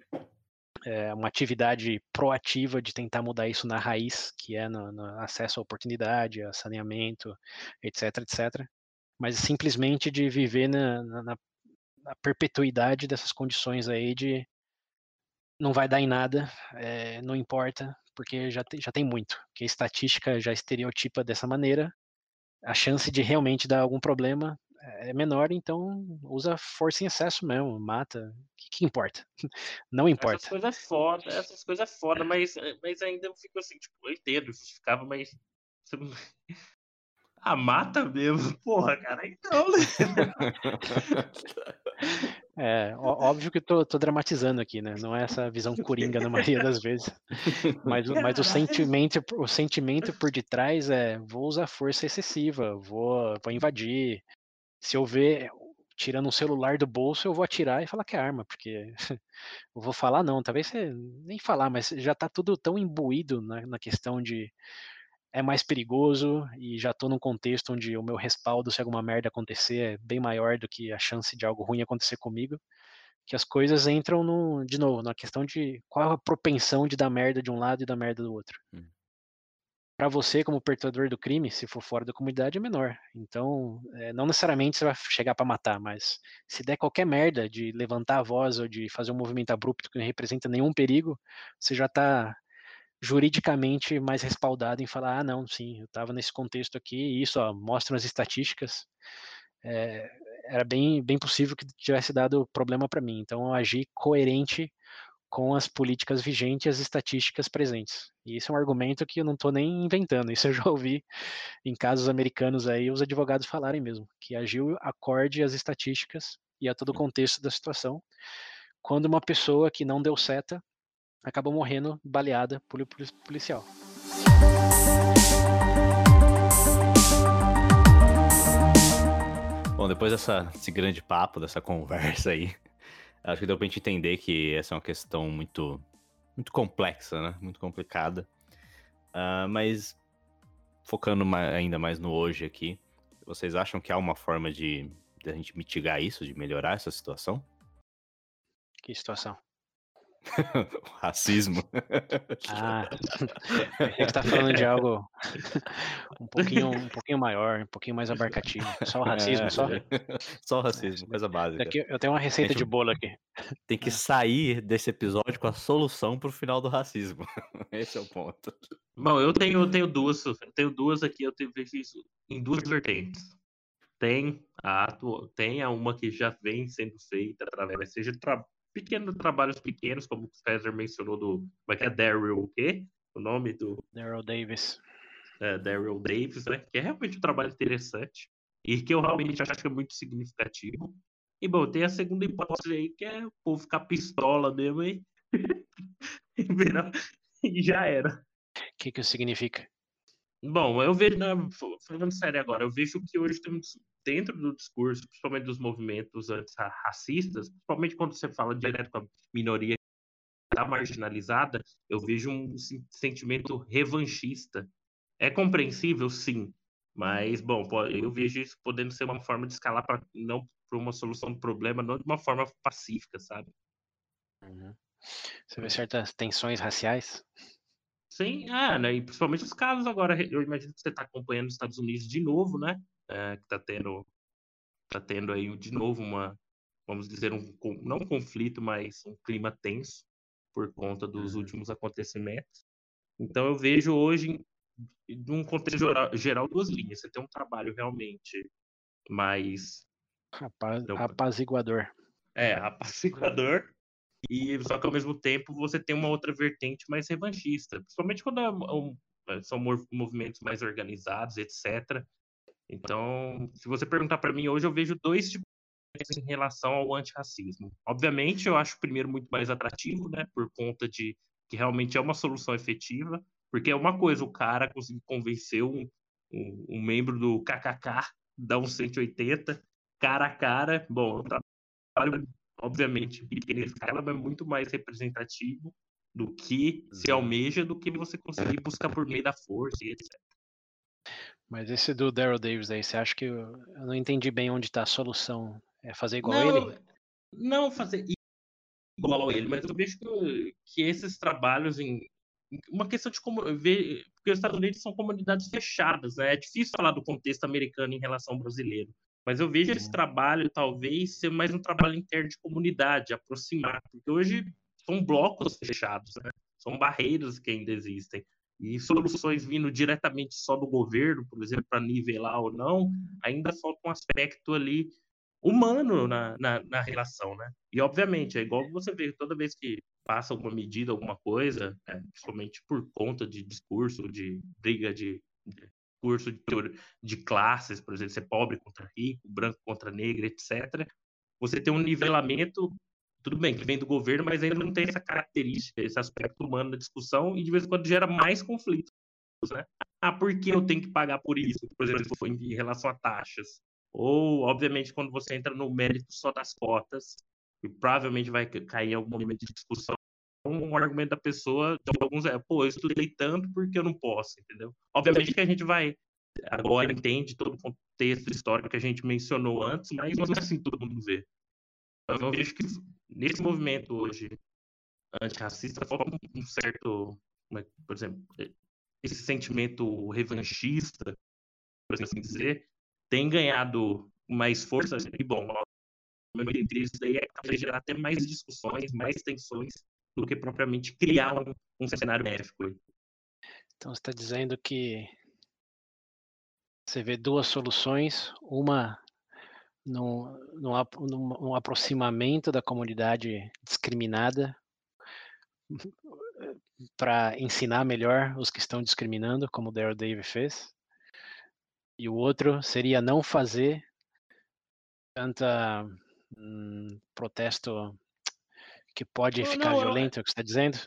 Speaker 3: é, uma atividade proativa de tentar mudar isso na raiz, que é no, no acesso à oportunidade, a saneamento, etc, etc. Mas simplesmente de viver na, na, na perpetuidade dessas condições aí de não vai dar em nada, é, não importa, porque já tem, já tem muito. Que a estatística já estereotipa dessa maneira, a chance de realmente dar algum problema é menor, então usa força em excesso mesmo, mata. O que, que importa? Não importa.
Speaker 2: Essas coisas é foda, essas coisas é foda, mas, mas ainda eu fico assim, tipo, eu entendo, justificava, mas. Ah, mata mesmo, porra, cara, então, né?
Speaker 3: É, óbvio que tô, tô dramatizando aqui, né? Não é essa visão coringa na maioria das vezes. Mas, mas o sentimento, o sentimento por detrás é vou usar força excessiva, vou, vou invadir, se eu ver tirando um celular do bolso, eu vou atirar e falar que é arma, porque eu vou falar não, talvez você nem falar, mas já está tudo tão imbuído na, na, questão de é mais perigoso e já estou num contexto onde o meu respaldo se alguma merda acontecer é bem maior do que a chance de algo ruim acontecer comigo, que as coisas entram no, de novo, na questão de qual a propensão de dar merda de um lado e dar merda do outro. Hum para você como perpetrador do crime, se for fora da comunidade, é menor. Então, é, não necessariamente você vai chegar para matar, mas se der qualquer merda de levantar a voz ou de fazer um movimento abrupto que não representa nenhum perigo, você já está juridicamente mais respaldado em falar, ah, não, sim, eu estava nesse contexto aqui, e isso ó, mostram as estatísticas, é, era bem, bem possível que tivesse dado problema para mim. Então, eu agi coerente com as políticas vigentes e as estatísticas presentes. E isso é um argumento que eu não estou nem inventando, isso eu já ouvi em casos americanos aí os advogados falarem mesmo, que agiu acorde às estatísticas e a todo o contexto da situação, quando uma pessoa que não deu seta acabou morrendo baleada por policial.
Speaker 1: Bom, depois dessa, desse grande papo, dessa conversa aí, Acho que deu pra gente entender que essa é uma questão muito, muito complexa, né? Muito complicada. Uh, mas focando mais, ainda mais no hoje aqui, vocês acham que há uma forma de, de a gente mitigar isso, de melhorar essa situação?
Speaker 3: Que situação?
Speaker 1: o racismo.
Speaker 3: Ah, a gente tá falando de algo um pouquinho, um pouquinho maior, um pouquinho mais abarcativo. Só o racismo, é, só?
Speaker 1: Só o racismo, coisa básica.
Speaker 3: Daqui, eu tenho uma receita de bolo aqui.
Speaker 1: Tem que sair desse episódio com a solução pro final do racismo. Esse é o ponto.
Speaker 2: Bom, eu tenho, eu tenho duas, eu tenho duas aqui, eu tenho isso em duas vertentes. Tem a, tem a uma que já vem sendo feita através, seja tra pequenos trabalhos pequenos, como o César mencionou do. Como é que é? Daryl o quê? O nome do.
Speaker 3: Daryl Davis.
Speaker 2: É, Daryl Davis, né? Que é realmente um trabalho interessante. E que eu realmente acho que é muito significativo. E bom, tem a segunda hipótese aí, que é o povo ficar pistola mesmo e, e já era.
Speaker 3: O que, que isso significa?
Speaker 2: Bom, eu vejo, não, falando sério agora, eu vejo que hoje temos dentro do discurso, principalmente dos movimentos antirracistas, principalmente quando você fala direto com a minoria está marginalizada, eu vejo um sentimento revanchista. É compreensível, sim, Mas, bom, eu vejo isso podendo ser uma forma de escalar para não para uma solução do problema, não de uma forma pacífica, sabe?
Speaker 3: Uhum. Você vê certas tensões raciais?
Speaker 2: Sim, ah, né? E principalmente os casos agora, eu imagino que você está acompanhando os Estados Unidos de novo, né? É, que está tendo, tá tendo aí de novo uma, vamos dizer, um, não um conflito, mas um clima tenso por conta dos uhum. últimos acontecimentos. Então eu vejo hoje, num contexto geral, geral, duas linhas. Você tem um trabalho realmente mais...
Speaker 3: Rapaz, então, apaziguador.
Speaker 2: É, apaziguador. E só que ao mesmo tempo você tem uma outra vertente mais revanchista, principalmente quando é um, é, são movimentos mais organizados, etc. Então, se você perguntar para mim hoje, eu vejo dois tipos em relação ao antirracismo. Obviamente, eu acho o primeiro muito mais atrativo, né, por conta de que realmente é uma solução efetiva, porque é uma coisa o cara conseguir convencer um, um, um membro do KKK, dar um 180, cara a cara, bom, é um trabalho obviamente, escala, mas muito mais representativo do que se almeja, do que você conseguir buscar por meio da força e etc.
Speaker 3: Mas esse do Daryl Davis aí, você acha que eu, eu não entendi bem onde está a solução? É fazer igual
Speaker 2: não,
Speaker 3: ele?
Speaker 2: Não fazer igual a ele, mas eu vejo que, que esses trabalhos em uma questão de como ver, porque os Estados Unidos são comunidades fechadas, né? É difícil falar do contexto americano em relação ao brasileiro. Mas eu vejo esse trabalho, talvez, ser mais um trabalho interno de comunidade, aproximar, porque hoje são blocos fechados, né? são barreiras que ainda existem. E soluções vindo diretamente só do governo, por exemplo, para nivelar ou não, ainda falta um aspecto ali humano na, na, na, relação, né? E, obviamente, é igual você vê, toda vez que passa alguma medida, alguma coisa, né, principalmente por conta de discurso, de briga de, de discurso de, de classes, por exemplo, ser pobre contra rico, branco contra negro, etc., você tem um nivelamento, tudo bem, que vem do governo, mas ainda não tem essa característica, esse aspecto humano na discussão, e de vez em quando gera mais conflitos. Né? Ah, por que eu tenho que pagar por isso? Por exemplo, em relação a taxas. Ou, obviamente, quando você entra no mérito só das cotas, e provavelmente vai cair em algum momento de discussão um argumento da pessoa, de alguns é, pô, eu estudei tanto porque eu não posso, entendeu? Obviamente que a gente vai, agora entende todo o contexto histórico que a gente mencionou antes, mas não é assim todo mundo vê. Eu vejo que nesse movimento hoje antirracista falta um certo, é, por exemplo, esse sentimento revanchista, por assim dizer, tem ganhado mais força, e bom, isso daí é gerar até mais discussões, mais tensões do que propriamente criar um, um cenário benéfico.
Speaker 3: Então você está dizendo que você vê duas soluções, uma no, no aproximamento da comunidade discriminada para ensinar melhor os que estão discriminando, como o Daryl Dave fez, e o outro seria não fazer tanta hum, protesto que pode ficar não, violento, é o que você está dizendo?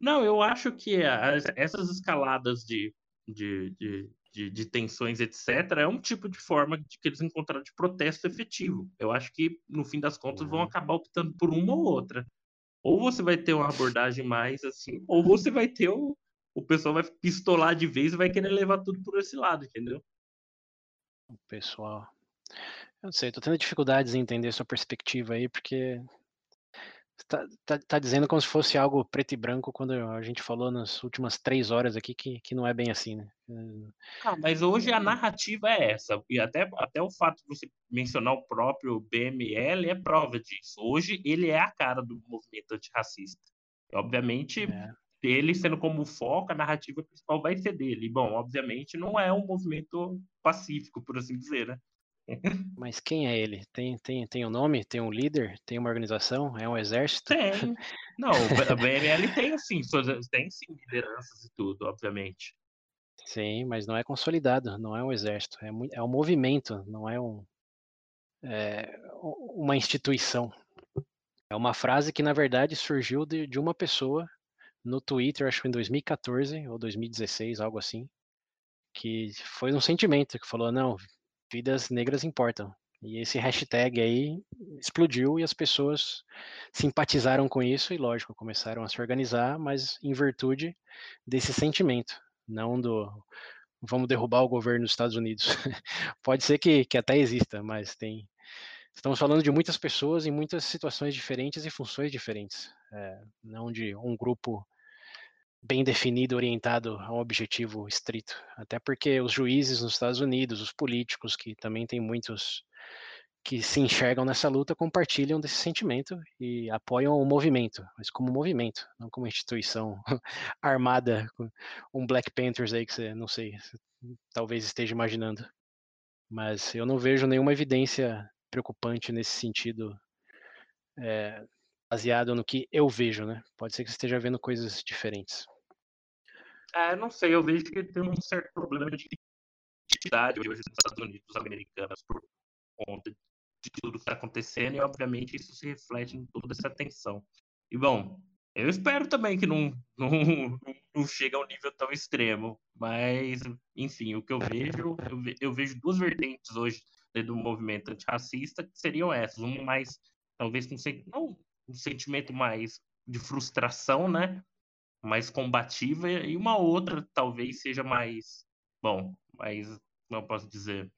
Speaker 2: Não, eu acho que as, essas escaladas de, de, de, de, de tensões, etc., é um tipo de forma de que eles encontraram de protesto efetivo. Eu acho que, no fim das contas, uhum. vão acabar optando por uma ou outra. Ou você vai ter uma abordagem mais assim, ou você vai ter o, o pessoal vai pistolar de vez e vai querer levar tudo por esse lado, entendeu?
Speaker 3: O pessoal. Eu não sei, tô tendo dificuldades em entender sua perspectiva aí, porque Tá, tá, tá, dizendo como se fosse algo preto e branco quando a gente falou nas últimas três horas aqui que, que não é bem assim, né?
Speaker 2: Ah, mas hoje a narrativa é essa, e até, até o fato de você mencionar o próprio BML é prova disso. Hoje ele é a cara do movimento antirracista. Obviamente, é. ele sendo como foco, a narrativa principal vai ser dele. Bom, obviamente não é um movimento pacífico, por assim dizer, né?
Speaker 3: Mas quem é ele? Tem, tem, tem um nome? Tem um líder? Tem uma organização? É um exército?
Speaker 2: Tem. Não, o BML tem sim, tem sim lideranças e tudo, obviamente.
Speaker 3: Sim, mas não é consolidado, não é um exército, é, é um movimento, não é, um, é uma instituição. É uma frase que, na verdade, surgiu de, de uma pessoa no Twitter, acho que em 2014 ou 2016, algo assim, que foi um sentimento que falou, não, vidas negras importam. E esse hashtag aí explodiu e as pessoas simpatizaram com isso e, lógico, começaram a se organizar, mas em virtude desse sentimento, não do vamos derrubar o governo dos Estados Unidos. Pode ser que, que até exista, mas tem. Estamos falando de muitas pessoas em muitas situações diferentes e funções diferentes, é, não de um grupo bem definido, orientado a um objetivo estrito. Até porque os juízes nos Estados Unidos, os políticos, que também tem muitos que se enxergam nessa luta, compartilham desse sentimento e apoiam o movimento, mas como movimento, não como instituição armada, um Black Panthers aí que você, não sei, talvez esteja imaginando. Mas eu não vejo nenhuma evidência preocupante nesse sentido, é, baseado no que eu vejo, né? Pode ser que esteja vendo coisas diferentes.
Speaker 2: É, não sei, eu vejo que tem um certo problema de identidade hoje nos Estados Unidos americanos por conta de tudo que está acontecendo e, obviamente, isso se reflete em toda essa tensão. E, bom, eu espero também que não, não, não chegue a um nível tão extremo, mas, enfim, o que eu vejo, eu, ve, eu vejo duas vertentes hoje do movimento antirracista que seriam essas, uma mais, talvez, com não, um sentimento mais de frustração, né, mais combativa, e uma outra talvez seja mais, bom, como eu posso dizer...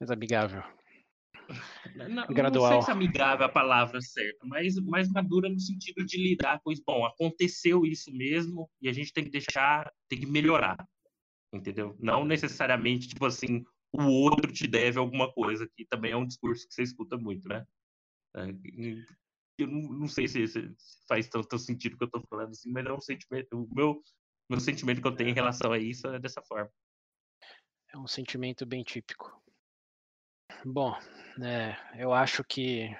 Speaker 3: Mais amigável.
Speaker 2: Não, Gradual. Não sei se amigável é a palavra certa, mas mais madura no sentido de lidar com isso. Bom, aconteceu isso mesmo e a gente tem que deixar, tem que melhorar, entendeu? Não necessariamente, tipo assim, o outro te deve alguma coisa, que também é um discurso que você escuta muito, né? É, eu não, não sei se, faz tanto sentido que eu tô falando assim, mas é um sentimento, o meu, meu sentimento que eu tenho em relação a isso é dessa forma.
Speaker 3: É um sentimento bem típico. Bom, é, eu acho que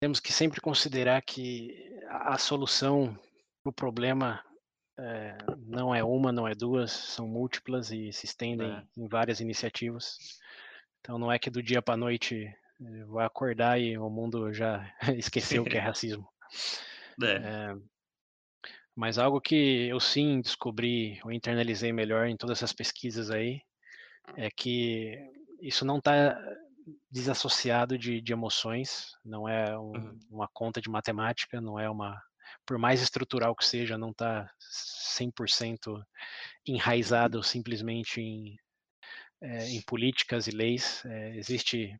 Speaker 3: temos que sempre considerar que a solução para o problema é, não é uma, não é duas, são múltiplas e se estendem é. em várias iniciativas. Então não é que do dia para a noite vai acordar e o mundo já esqueceu o que é racismo. É. É, mas algo que eu sim descobri ou internalizei melhor em todas essas pesquisas aí é que isso não está desassociado de, de, emoções, não é um, uhum. uma conta de matemática, não é uma. Por mais estrutural que seja, não está 100% enraizado simplesmente em, é, em políticas e leis. É, existe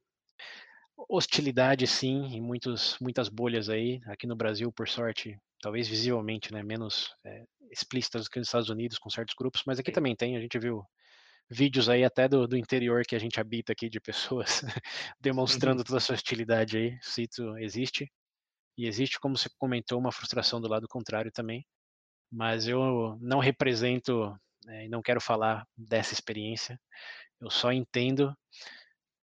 Speaker 3: hostilidade, sim, em muitos, muitas bolhas aí. Aqui no Brasil, por sorte, talvez visivelmente, né, menos é, explícitas do que nos Estados Unidos com certos grupos, mas aqui também tem. A gente viu vídeos aí até do, do interior que a gente habita aqui de pessoas demonstrando toda essa hostilidade aí, isso existe. E existe, como você comentou, uma frustração do lado contrário também. Mas eu não represento é, e não quero falar dessa experiência. Eu só entendo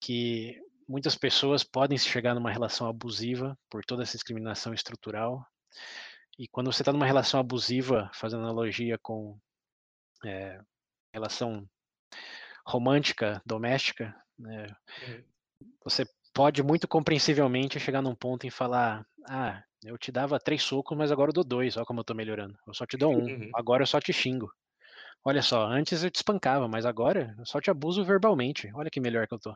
Speaker 3: que muitas pessoas podem chegar numa relação abusiva por toda essa discriminação estrutural. E quando você está numa relação abusiva, fazendo analogia com é, relação romântica, doméstica, né, uhum. você pode muito compreensivelmente chegar num ponto em falar: ah, eu te dava três socos, mas agora eu dou dois, olha como eu tô melhorando. Eu só te dou um, uhum. agora eu só te xingo. Olha só, antes eu te espancava, mas agora eu só te abuso verbalmente. Olha que melhor que eu tô.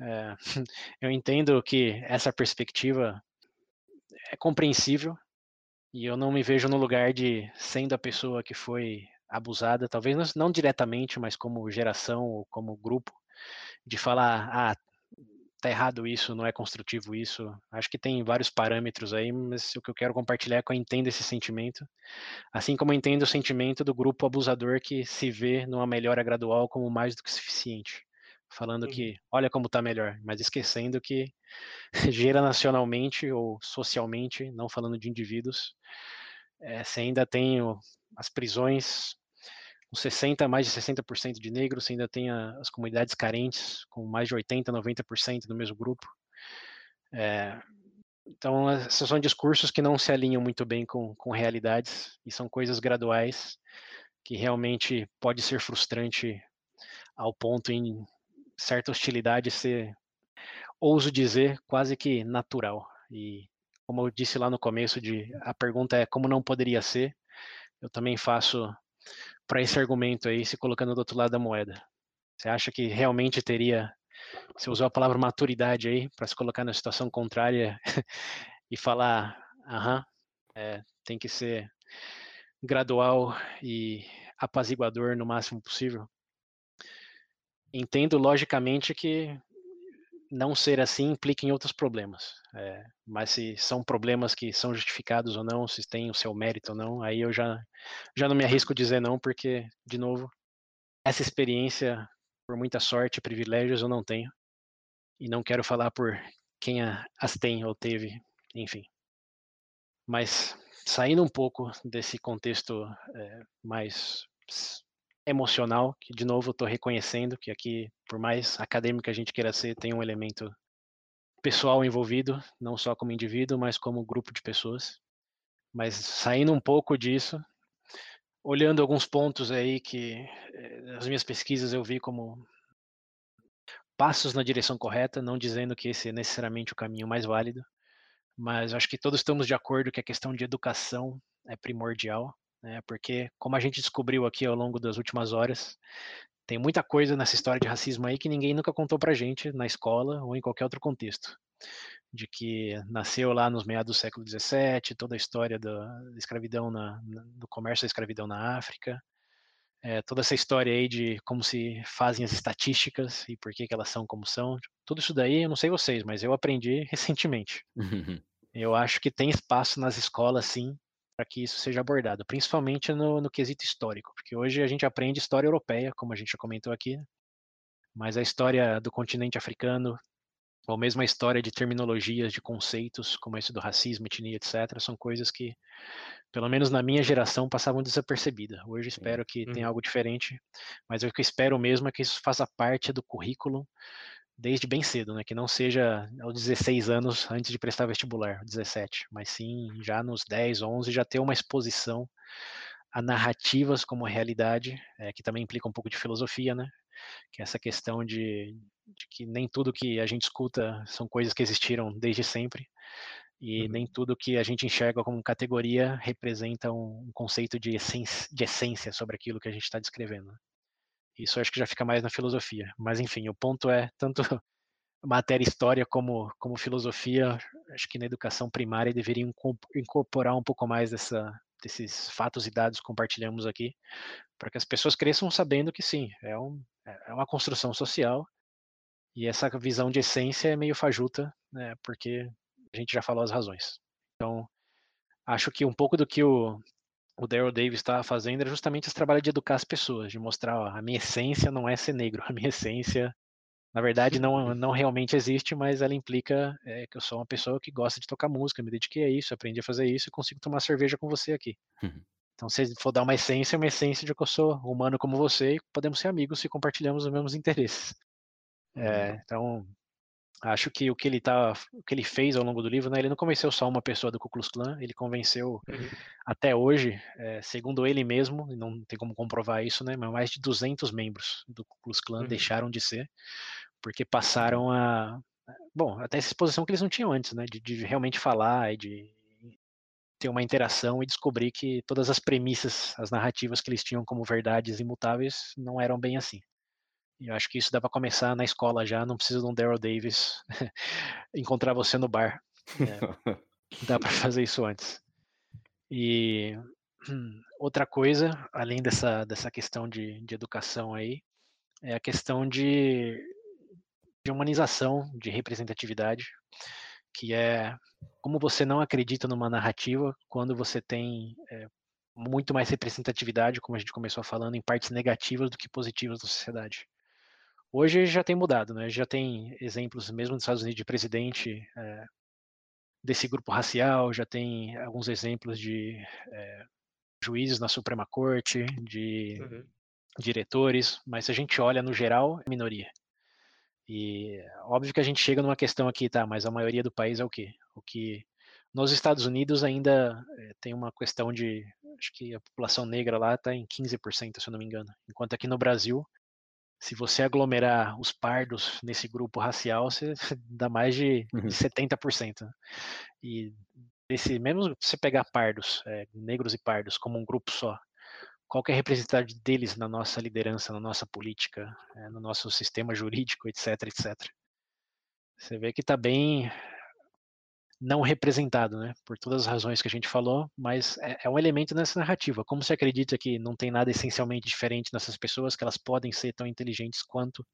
Speaker 3: É, eu entendo que essa perspectiva é compreensível e eu não me vejo no lugar de sendo a pessoa que foi abusada, talvez não diretamente, mas como geração ou como grupo, de falar, ah, tá errado isso, não é construtivo isso. Acho que tem vários parâmetros aí, mas o que eu quero compartilhar é que eu entendo esse sentimento, assim como eu entendo o sentimento do grupo abusador que se vê numa melhora gradual como mais do que suficiente. Falando uhum. que olha como tá melhor, mas esquecendo que gera nacionalmente ou socialmente, não falando de indivíduos, é, você ainda tem as prisões com 60, mais de 60% de negros, você ainda tem a, as comunidades carentes, com mais de 80, 90% no mesmo grupo. É, então, esses são discursos que não se alinham muito bem com, com realidades e são coisas graduais que realmente pode ser frustrante ao ponto em certa hostilidade ser, ouso dizer, quase que natural. E como eu disse lá no começo, de, a pergunta é como não poderia ser, eu também faço para esse argumento aí, se colocando do outro lado da moeda? Você acha que realmente teria, você usou a palavra maturidade aí, para se colocar na situação contrária e falar, aham, é, tem que ser gradual e apaziguador no máximo possível. Entendo logicamente que não ser assim implica em outros problemas. É, mas se são problemas que são justificados ou não, se tem o seu mérito ou não, aí eu já, já não me arrisco dizer não, porque, de novo, essa experiência, por muita sorte privilégios, eu não tenho. E não quero falar por quem as tem ou teve, enfim. Mas saindo um pouco desse contexto é, mais emocional, que de novo estou reconhecendo que aqui, por mais acadêmico que a gente queira ser, tem um elemento pessoal envolvido, não só como indivíduo, mas como grupo de pessoas. Mas saindo um pouco disso, olhando alguns pontos aí que eh, as minhas pesquisas eu vi como passos na direção correta, não dizendo que esse é necessariamente o caminho mais válido, mas acho que todos estamos de acordo que a questão de educação é primordial né? Porque, como a gente descobriu aqui ao longo das últimas horas, tem muita coisa nessa história de racismo aí que ninguém nunca contou pra gente na escola ou em qualquer outro contexto. De que nasceu lá nos meados do século XVII, toda a história da escravidão, na, do comércio da escravidão na África, é, toda essa história aí de como se fazem as estatísticas e por que, que elas são como são. Tudo isso daí, eu não sei vocês, mas eu aprendi recentemente. eu acho que tem espaço nas escolas, sim, para que isso seja abordado, principalmente no, no, quesito histórico, porque hoje a gente aprende história europeia, como a gente já comentou aqui, mas a história do continente africano, ou mesmo a história de terminologias, de conceitos, como esse do racismo, etnia, etc., são coisas que, pelo menos na minha geração, passavam desapercebidas. Hoje espero que tenha uhum. algo diferente, mas o que eu espero mesmo é que isso faça parte do currículo desde bem cedo, né? Que não seja aos 16 anos antes de prestar vestibular, 17, mas sim já nos 10, 11 já ter uma exposição a narrativas como realidade, é, que também implica um pouco de filosofia, né? Que é essa questão de, de, que nem tudo que a gente escuta são coisas que existiram desde sempre e uhum. nem tudo que a gente enxerga como categoria representa um, um conceito de essência, de essência sobre aquilo que a gente está descrevendo. Isso acho que já fica mais na filosofia. Mas enfim, o ponto é tanto matéria história como como filosofia, acho que na educação primária deveriam incorporar um pouco mais dessa, desses fatos e dados que compartilhamos aqui, para que as pessoas cresçam sabendo que sim, é, um, é uma construção social e essa visão de essência é meio fajuta, né, porque a gente já falou as razões. Então, acho que um pouco do que o, o Daryl Davis estava fazendo era justamente esse trabalho de educar as pessoas, de mostrar, ó, a minha essência não é ser negro, a minha essência, na verdade, não, não realmente existe, mas ela implica é, que eu sou uma pessoa que gosta de tocar música, me dediquei a isso, aprendi a fazer isso e consigo tomar cerveja com você aqui. Uhum. Então, se for dar uma essência, é uma essência de que eu sou humano como você e podemos ser amigos se compartilhamos os mesmos interesses. É, uhum. então, Acho que o que ele tá, o que ele fez ao longo do livro, né, ele não convenceu só uma pessoa do Ku Klux Klan, ele convenceu uhum. até hoje, é, segundo ele mesmo, não tem como comprovar isso, né, mas mais de 200 membros do Ku Klux Klan uhum. deixaram de ser porque passaram a, bom, até essa exposição que eles não tinham antes, né, de, de realmente falar e de ter uma interação e descobrir que todas as premissas, as narrativas que eles tinham como verdades imutáveis não eram bem assim. Eu acho que isso dá para começar na escola já, não precisa de um Daryl Davis encontrar você no bar. É, dá para fazer isso antes. E outra coisa, além dessa, dessa questão de, de educação aí, é a questão de, de humanização, de representatividade, que é como você não acredita numa narrativa quando você tem é, muito mais representatividade, como a gente começou falando, em partes negativas do que positivas da sociedade. Hoje já tem mudado, né? Já tem exemplos mesmo nos Estados Unidos de presidente é, desse grupo racial, já tem alguns exemplos de é, juízes na Suprema Corte, de uhum. diretores, mas se a gente olha no geral, é minoria. E óbvio que a gente chega numa questão aqui, tá? Mas a maioria do país é o quê? O que nos Estados Unidos ainda é, tem uma questão de, acho que a população negra lá está em 15%, se eu não me engano, enquanto aqui no Brasil se você aglomerar os pardos nesse grupo racial, você dá mais de, uhum. de 70%. Né? E esse, mesmo se você pegar pardos, é, negros e pardos, como um grupo só, qual é a representatividade deles na nossa liderança, na nossa política, é, no nosso sistema jurídico, etc, etc. Você vê que está bem não representado, né? Por todas as razões que a gente falou, mas é, é, um elemento nessa narrativa. Como você acredita que não tem nada essencialmente diferente nessas pessoas, que elas podem ser tão inteligentes quanto,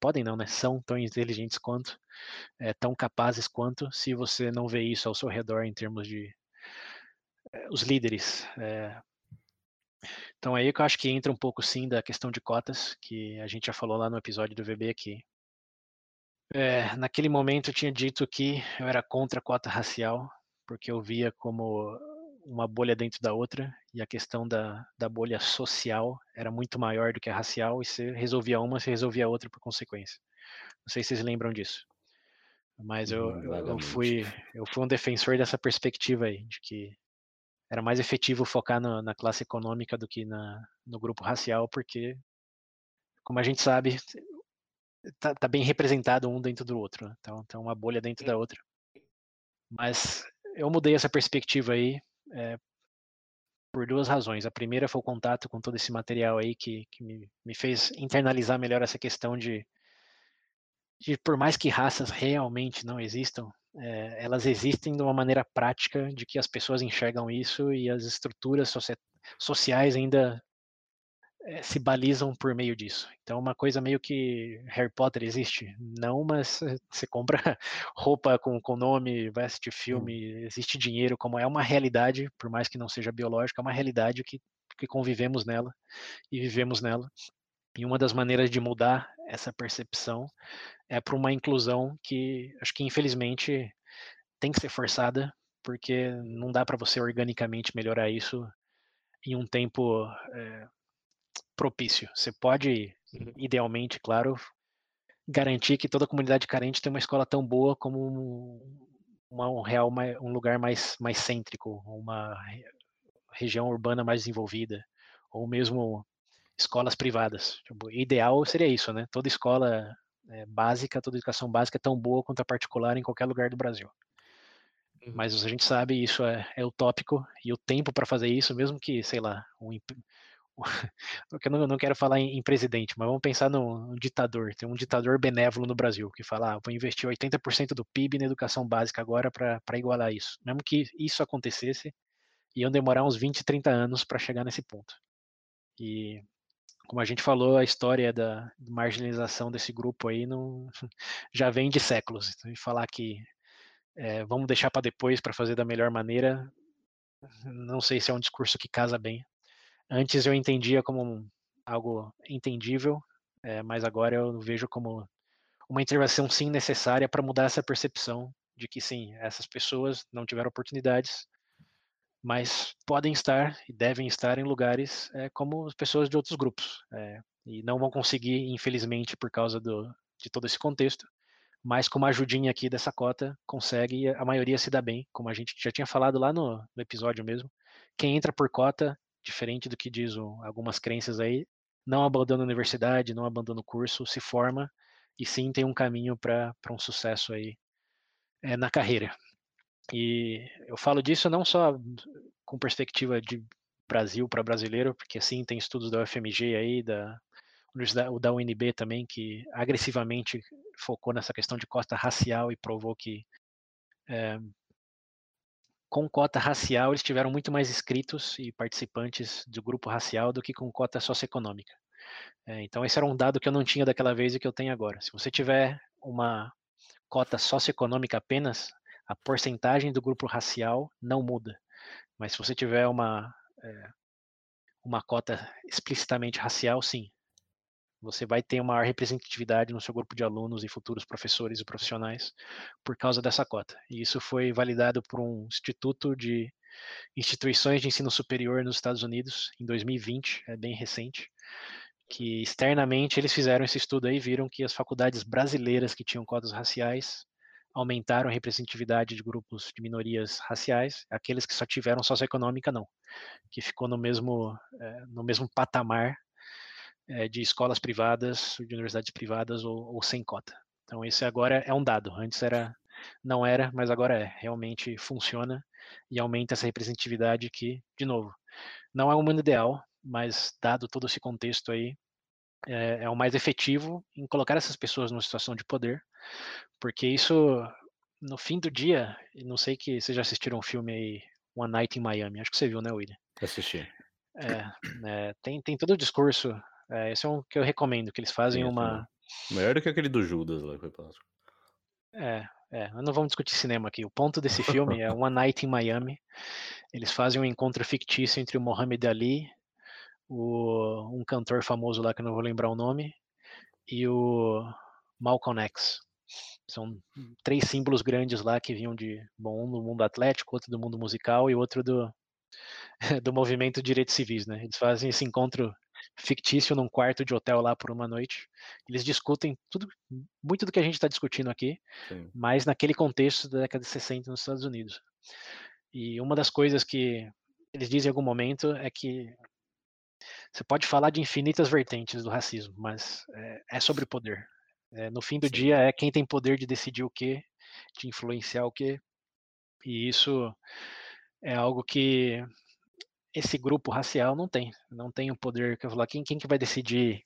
Speaker 3: podem não, né? São tão inteligentes quanto, é, tão capazes quanto, se você não vê isso ao seu redor em termos de é, os líderes. É, então aí que eu acho que entra um pouco sim da questão de cotas, que a gente já falou lá no episódio do VB aqui. É, naquele momento eu tinha dito que eu era contra a cota racial, porque eu via como uma bolha dentro da outra, e a questão da, da bolha social era muito maior do que a racial, e você resolvia uma, você resolvia a outra por consequência. Não sei se vocês lembram disso. Mas eu, eu, eu, fui, eu fui um defensor dessa perspectiva aí, de que era mais efetivo focar no, na classe econômica do que na, no grupo racial, porque, como a gente sabe, tá, tá, bem representado um dentro do outro. Né? Então, tem uma bolha dentro da outra. Mas eu mudei essa perspectiva aí é, por duas razões. A primeira foi o contato com todo esse material aí que, que me, me fez internalizar melhor essa questão de, de, por mais que raças realmente não existam, é, elas existem de uma maneira prática de que as pessoas enxergam isso e as estruturas sociais ainda se balizam por meio disso. Então, uma coisa meio que Harry Potter existe? Não, mas você compra roupa com, com nome, vai assistir filme, existe dinheiro, como é uma realidade, por mais que não seja biológica, é uma realidade que, que convivemos nela e vivemos nela. E uma das maneiras de mudar essa percepção é para uma inclusão que acho que infelizmente tem que ser forçada, porque não dá para você organicamente melhorar isso em um tempo é, propício. Você pode, uhum. idealmente, claro, garantir que toda comunidade carente tem uma escola tão boa como uma, um real um lugar mais mais cêntrico, uma região urbana mais desenvolvida, ou mesmo escolas privadas. Tipo, ideal seria isso, né? Toda escola é, básica, toda educação básica é tão boa quanto a particular em qualquer lugar do Brasil. Uhum. Mas a gente sabe isso é, é utópico e o tempo para fazer isso, mesmo que, sei lá, um, eu não, não quero falar em, em, presidente, mas vamos pensar no, ditador. Tem um ditador benévolo no Brasil que fala: ah, vou investir 80% do PIB na educação básica agora para igualar isso. Mesmo que isso acontecesse, iam demorar uns 20, 30 anos para chegar nesse ponto. E como a gente falou, a história da marginalização desse grupo aí não, já vem de séculos. Então, falar que é, vamos deixar para depois para fazer da melhor maneira, não sei se é um discurso que casa bem. Antes eu entendia como algo entendível, é, mas agora eu vejo como uma intervenção sim necessária para mudar essa percepção de que sim, essas pessoas não tiveram oportunidades, mas podem estar e devem estar em lugares é, como pessoas de outros grupos é, e não vão conseguir, infelizmente, por causa do, de todo esse contexto. Mas com uma ajudinha aqui dessa cota, consegue a maioria se dá bem, como a gente já tinha falado lá no, no episódio mesmo. Quem entra por cota diferente do que diz o, algumas crenças aí, não abandona a universidade, não abandona o curso, se forma e sim tem um caminho para um sucesso aí é, na carreira. E eu falo disso não só com perspectiva de Brasil para brasileiro, porque assim tem estudos da UFMG aí, da da UNB também, que agressivamente focou nessa questão de costa racial e provou que é, com cota racial, eles tiveram muito mais inscritos e participantes do grupo racial do que com cota socioeconômica. É, então, esse era um dado que eu não tinha daquela vez e que eu tenho agora. Se você tiver uma cota socioeconômica apenas, a porcentagem do grupo racial não muda. Mas se você tiver uma, é, uma cota explicitamente racial, sim, você vai ter uma maior representatividade no seu grupo de alunos e futuros professores e profissionais por causa dessa cota. E isso foi validado por um instituto de instituições de ensino superior nos Estados Unidos em 2020, é bem recente, que externamente eles fizeram esse estudo aí e viram que as faculdades brasileiras que tinham cotas raciais aumentaram a representatividade de grupos de minorias raciais, aqueles que só tiveram socioeconômica não, que ficou no mesmo, é, no mesmo patamar é, de escolas privadas, de universidades privadas ou, ou, sem cota. Então esse agora é um dado. Antes era, não era, mas agora é. Realmente funciona e aumenta essa representatividade que, de novo, não é o mundo ideal, mas dado todo esse contexto aí, é, é o mais efetivo em colocar essas pessoas numa situação de poder, porque isso no fim do dia, não sei que vocês já assistiram um filme aí, One Night in Miami. Acho que você viu, né, William?
Speaker 1: Assisti.
Speaker 3: É, é, tem, tem todo o discurso. É, esse é um que eu recomendo, que eles fazem
Speaker 1: Sim,
Speaker 3: uma.
Speaker 1: Melhor do que aquele do Judas lá que foi plástico.
Speaker 3: É, é, não vamos discutir cinema aqui. O ponto desse filme é One Night in Miami. Eles fazem um encontro fictício entre o Muhammad Ali, o, um cantor famoso lá que eu não vou lembrar o nome, e o Malcolm X. São três símbolos grandes lá que vinham de, bom, um do mundo atlético, outro do mundo musical e outro do, do movimento de direitos civis, né? Eles fazem esse encontro fictício num quarto de hotel lá por uma noite. Eles discutem tudo, muito do que a gente está discutindo aqui,
Speaker 1: Sim.
Speaker 3: mas naquele contexto da década de 60 nos Estados Unidos. E uma das coisas que eles dizem em algum momento é que você pode falar de infinitas vertentes do racismo, mas é, é sobre poder. É, no fim do
Speaker 1: Sim.
Speaker 3: dia é quem tem poder de decidir o que, de influenciar o que. E isso é algo que esse grupo racial não tem. Não tem o poder que eu falar quem, quem que vai decidir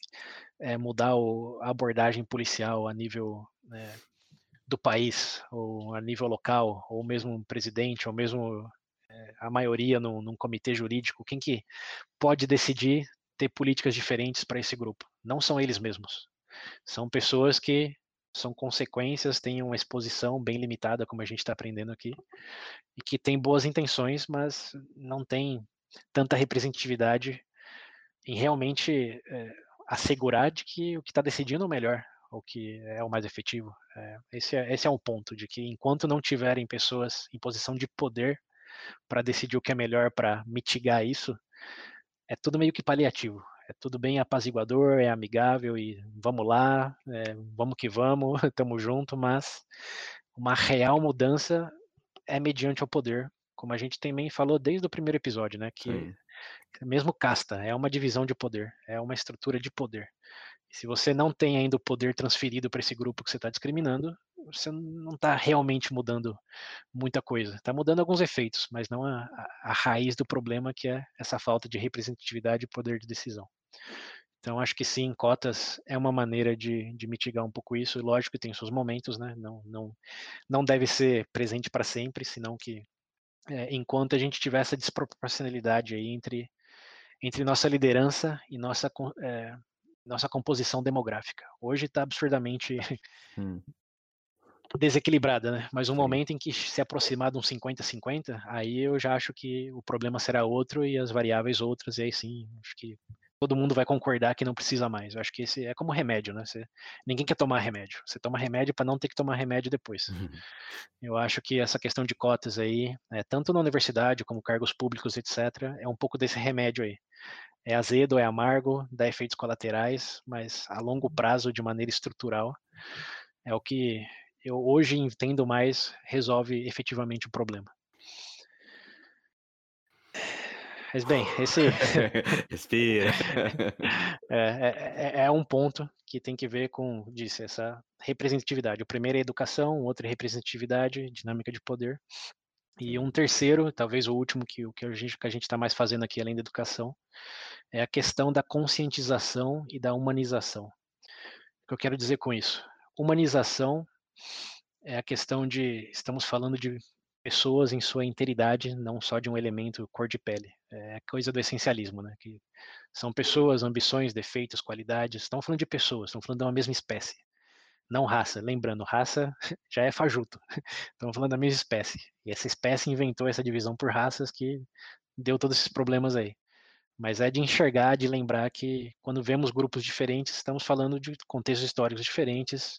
Speaker 3: é, mudar o, a abordagem policial a nível né, do país, ou a nível local, ou mesmo um presidente, ou mesmo é, a maioria num, num comitê jurídico. Quem que pode decidir ter políticas diferentes para esse grupo? Não são eles mesmos. São pessoas que são consequências, têm uma exposição bem limitada, como a gente está aprendendo aqui, e que têm boas intenções, mas não tem tanta representatividade em realmente é, assegurar de que o que está decidindo é o melhor, o que é o mais efetivo. É, esse, é, esse é um ponto, de que enquanto não tiverem pessoas em posição de poder para decidir o que é melhor para mitigar isso, é tudo meio que paliativo é tudo bem apaziguador, é amigável e vamos lá, é, vamos que vamos, estamos junto, mas uma real mudança é mediante o poder, como a gente também falou desde o primeiro episódio, né? Que
Speaker 1: Sim.
Speaker 3: mesmo casta é uma divisão de poder, é uma estrutura de poder. E se você não tem ainda o poder transferido para esse grupo que você está discriminando, você não está realmente mudando muita coisa. Está mudando alguns efeitos, mas não a, a, raiz do problema, que é essa falta de representatividade e poder de decisão. Então, acho que sim, cotas é uma maneira de, de mitigar um pouco isso. E lógico que tem seus momentos, né? Não, não, não deve ser presente para sempre, senão que é, enquanto a gente tiver essa desproporcionalidade aí entre, entre nossa liderança e nossa, é, nossa composição demográfica. Hoje está absurdamente
Speaker 1: Hum.
Speaker 3: desequilibrada, né? Mas um momento em que se aproximar de um 50-50, aí eu já acho que o problema será outro e as variáveis outras, e aí sim, acho que todo mundo vai concordar que não precisa mais. Eu acho que esse é como remédio, né? Você, ninguém quer tomar remédio. Você toma remédio para não ter que tomar remédio depois.
Speaker 1: Uhum.
Speaker 3: Eu acho que essa questão de cotas aí, é, tanto na universidade como cargos públicos, etc., é um pouco desse remédio aí. É azedo, é amargo, dá efeitos colaterais, mas a longo prazo, de maneira estrutural, é o que eu hoje entendo mais resolve efetivamente o problema. Mas bem, esse
Speaker 1: Respira.
Speaker 3: é, é, é, um ponto que tem que ver com, disse, essa representatividade. O primeiro é educação, o outro é representatividade, dinâmica de poder. E um terceiro, talvez o último que, que a gente que a gente está mais fazendo aqui além da educação, é a questão da conscientização e da humanização. O que eu quero dizer com isso? Humanização é a questão de estamos falando de pessoas em sua integridade, não só de um elemento cor de pele. É coisa do essencialismo, né? Que são pessoas, ambições, defeitos, qualidades. Estamos falando de pessoas, estamos falando de uma mesma espécie, não raça. Lembrando, raça já é fajuto. Estamos falando da mesma espécie. E essa espécie inventou essa divisão por raças que deu todos esses problemas aí. Mas é de enxergar, de lembrar que quando vemos grupos diferentes, estamos falando de contextos históricos diferentes,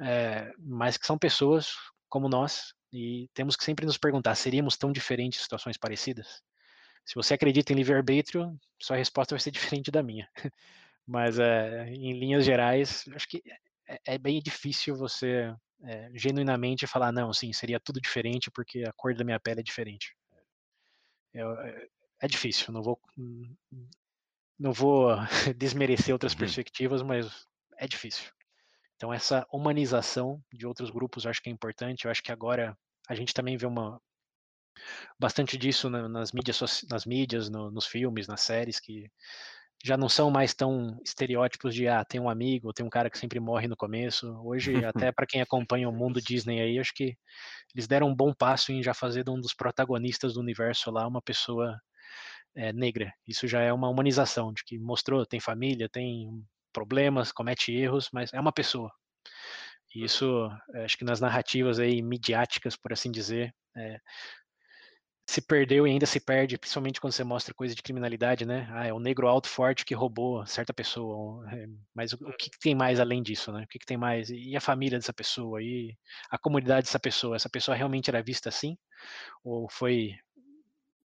Speaker 3: é, mas que são pessoas como nós, e temos que sempre nos perguntar: seríamos tão diferentes em situações parecidas? Se você acredita em livre-arbítrio, sua resposta vai ser diferente da minha. Mas, é, em linhas gerais, acho que é, é bem difícil você é, genuinamente falar: não, sim, seria tudo diferente porque a cor da minha pele é diferente. é difícil, não vou. Não vou desmerecer outras
Speaker 1: Uhum.
Speaker 3: perspectivas, mas é difícil. Então, essa humanização de outros grupos eu acho que é importante. Eu acho que agora a gente também vê uma bastante disso na- nas mídias, nas mídias no- nos filmes, nas séries, que já não são mais tão estereótipos de ah, tem um amigo, tem um cara que sempre morre no começo. Hoje, até para quem acompanha o mundo Disney aí, acho que eles deram um bom passo em já fazer de um dos protagonistas do universo lá uma pessoa é, negra. Isso já é uma humanização, de que mostrou, tem família, tem problemas, comete erros, mas é uma pessoa. E isso, eh, acho que nas narrativas aí midiáticas, por assim dizer, é, se perdeu e ainda se perde, principalmente quando você mostra coisa de criminalidade, né? Ah, é o negro alto forte que roubou certa pessoa. É, mas o, o que, que, tem mais além disso, né? O que, que, tem mais? E a família dessa pessoa? E a comunidade dessa pessoa? Essa pessoa realmente era vista assim? Ou foi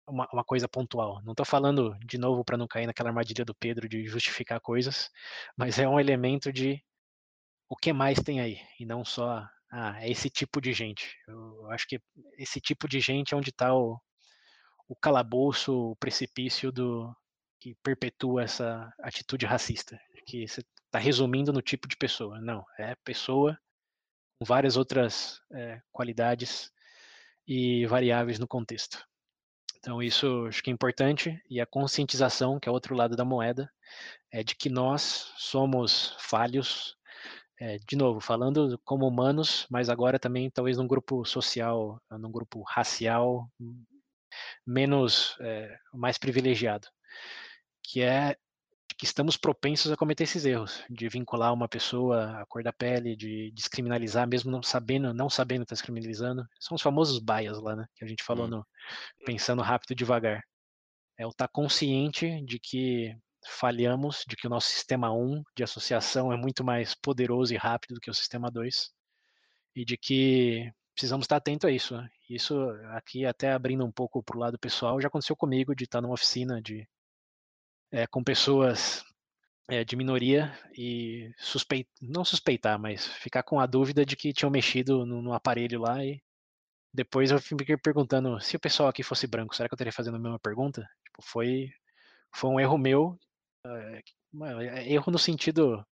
Speaker 3: uma, uma coisa pontual? Não estou falando de novo para não cair naquela armadilha do Pedro de justificar coisas, mas é um elemento de o que mais tem aí? E não só ah, é esse tipo de gente. Eu acho que esse tipo de gente é onde está o, o calabouço, o precipício do que perpetua essa atitude racista, que você está resumindo no tipo de pessoa. Não, é pessoa com várias outras é, qualidades e variáveis no contexto. Então isso acho que é importante e a conscientização, que é outro lado da moeda, é de que nós somos falhos, é, de novo, falando como humanos, mas agora também talvez num grupo social, num grupo racial, menos, é, mais privilegiado, que é que estamos propensos a cometer esses erros, de vincular uma pessoa à cor da pele, de descriminalizar mesmo não sabendo, não sabendo que está descriminalizando. São os famosos bias lá, né, que a gente falou hum. no pensando rápido devagar. É o estar tá consciente de que falhamos, de que o nosso sistema 1 de associação é muito mais poderoso e rápido do que o sistema 2 e de que precisamos estar atento a isso. Né? Isso aqui até abrindo um pouco para o lado pessoal já aconteceu comigo de estar numa oficina de é, com pessoas é, de minoria e suspeitar, não suspeitar, mas ficar com a dúvida de que tinham mexido no, no, aparelho lá e depois eu fiquei perguntando se o pessoal aqui fosse branco, será que eu estaria fazendo a mesma pergunta? Tipo, foi foi um erro meu, erro no sentido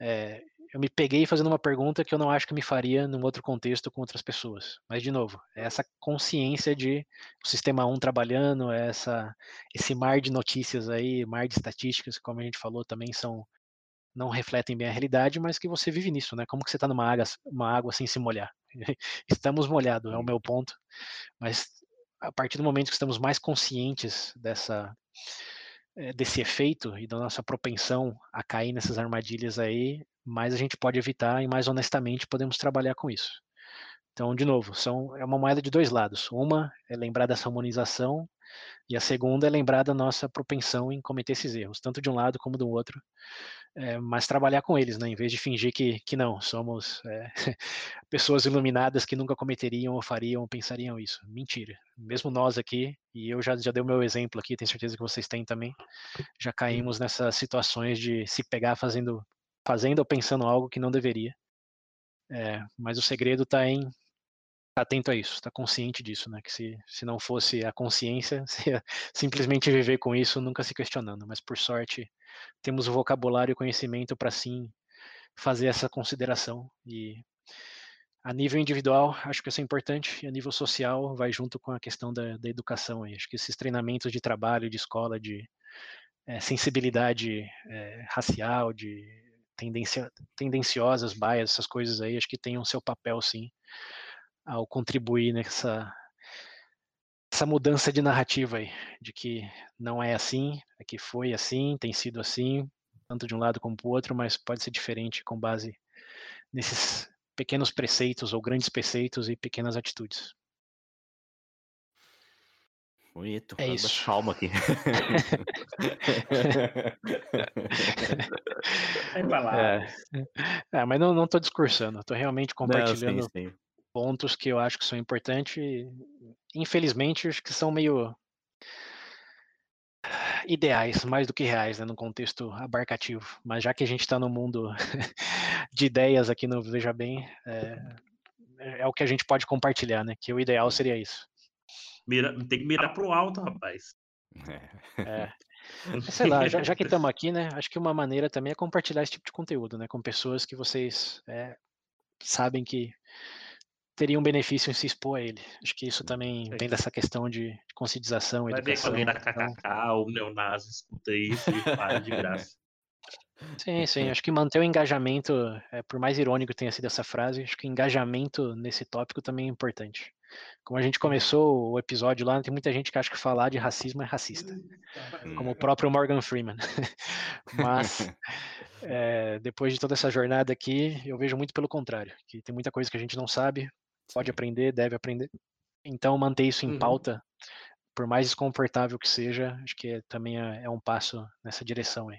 Speaker 3: é, eu me peguei fazendo uma pergunta que eu não acho que me faria num outro contexto com outras pessoas. Mas, de novo, é essa consciência de o sistema 1 trabalhando, é essa, esse mar de notícias aí, mar de estatísticas, como a gente falou, também são não refletem bem a realidade, mas que você vive nisso, né? Como que você está numa água, uma água sem se molhar? estamos molhados, é o meu ponto. Mas a partir do momento que estamos mais conscientes dessa desse efeito e da nossa propensão a cair nessas armadilhas aí, mais a gente pode evitar e mais honestamente podemos trabalhar com isso. Então, de novo, são, é uma moeda de dois lados. Uma é lembrar dessa harmonização e a segunda é lembrar da nossa propensão em cometer esses erros, tanto de um lado como do outro, é, mas trabalhar com eles, né, em vez de fingir que, que não, somos é, pessoas iluminadas que nunca cometeriam ou fariam ou pensariam isso. Mentira. Mesmo nós aqui, e eu já, já dei o meu exemplo aqui, tenho certeza que vocês têm também, já caímos nessas situações de se pegar fazendo, fazendo ou pensando algo que não deveria. É, mas o segredo está em tá atento a isso, está consciente disso, né? Que se, se não fosse a consciência, simplesmente viver com isso, nunca se questionando. Mas por sorte, temos o vocabulário e o conhecimento para sim fazer essa consideração. E a nível individual, acho que isso é importante, e a nível social, vai junto com a questão da, da educação. Aí. Acho que esses treinamentos de trabalho, de escola, de é, sensibilidade é, racial, de tendência, tendenciosas, bias, essas coisas aí, acho que tem o seu papel, sim, ao contribuir nessa essa mudança de narrativa aí, de que não é assim, é que foi assim, tem sido assim, tanto de um lado como do outro, mas pode ser diferente com base nesses pequenos preceitos ou grandes preceitos e pequenas atitudes.
Speaker 1: Bonito.
Speaker 3: É isso.
Speaker 1: Calma aqui.
Speaker 3: é, é, mas não, não tô discursando, tô realmente compartilhando não, sim, sim pontos que eu acho que são importantes. Infelizmente, acho que são meio ideais, mais do que reais, né, no contexto abarcativo. Mas já que a gente está no mundo de ideias aqui no Veja Bem, é, é, o que a gente pode compartilhar, né? Que o ideal seria isso.
Speaker 2: Mira, tem que mirar pro alto, rapaz.
Speaker 3: É. Sei lá, já, já que estamos aqui, né? Acho que uma maneira também é compartilhar esse tipo de conteúdo, né? Com pessoas que vocês é, sabem que teria um benefício em se expor a ele. Acho que isso também vem dessa questão de conscientização,
Speaker 2: Vai ver que
Speaker 3: educação.
Speaker 2: alguém da
Speaker 3: então-
Speaker 2: KKK ou neonazi escuta isso e para de graça.
Speaker 3: Sim, sim. Acho que manter o engajamento, é, por mais irônico tenha sido essa frase, acho que engajamento nesse tópico também é importante. Como a gente começou o episódio lá, tem muita gente que acha que falar de racismo é racista, como o próprio Morgan Freeman. Mas é, depois de toda essa jornada aqui, eu vejo muito pelo contrário, que tem muita coisa que a gente não sabe, pode
Speaker 1: Sim.
Speaker 3: aprender, deve aprender. Então manter isso em
Speaker 2: Uhum.
Speaker 3: pauta, por mais desconfortável que seja, acho que é- também é, é um passo nessa direção aí.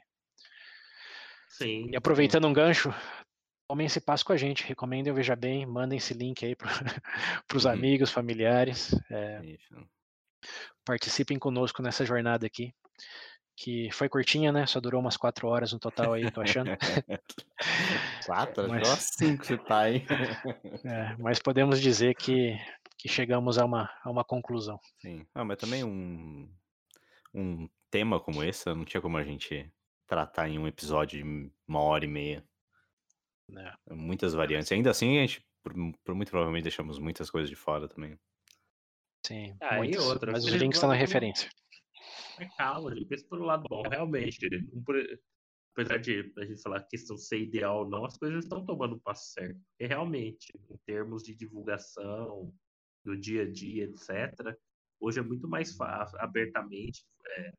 Speaker 2: Sim.
Speaker 3: E aproveitando um gancho, tomem esse passo com a gente, recomendem o Veja Bem, mandem esse link aí para os
Speaker 1: Uhum.
Speaker 3: amigos, familiares, é, participem conosco nessa jornada aqui, que foi curtinha, né? Só durou umas quatro horas no total aí, tô achando.
Speaker 1: Quatro?
Speaker 3: Mas-
Speaker 1: cinco você tá, hein?
Speaker 3: É, mas podemos dizer que, que chegamos a uma, a uma conclusão.
Speaker 1: Sim. Ah, mas também um, um tema como esse, não tinha como a gente tratar em um episódio de uma hora e meia.
Speaker 3: né?
Speaker 1: Muitas variantes. E ainda assim, a gente, por, por muito provavelmente, deixamos muitas coisas de fora também.
Speaker 3: Sim,
Speaker 2: Ah,
Speaker 3: muitas, mas os links estão na referência.
Speaker 2: Mas calma, gente, pensa pelo lado bom. Realmente, um por- apesar de a gente falar que questão ser ideal ou não, as coisas estão tomando um passo certo. E realmente, em termos de divulgação, do dia a dia, etc., hoje é muito mais fácil, abertamente, é,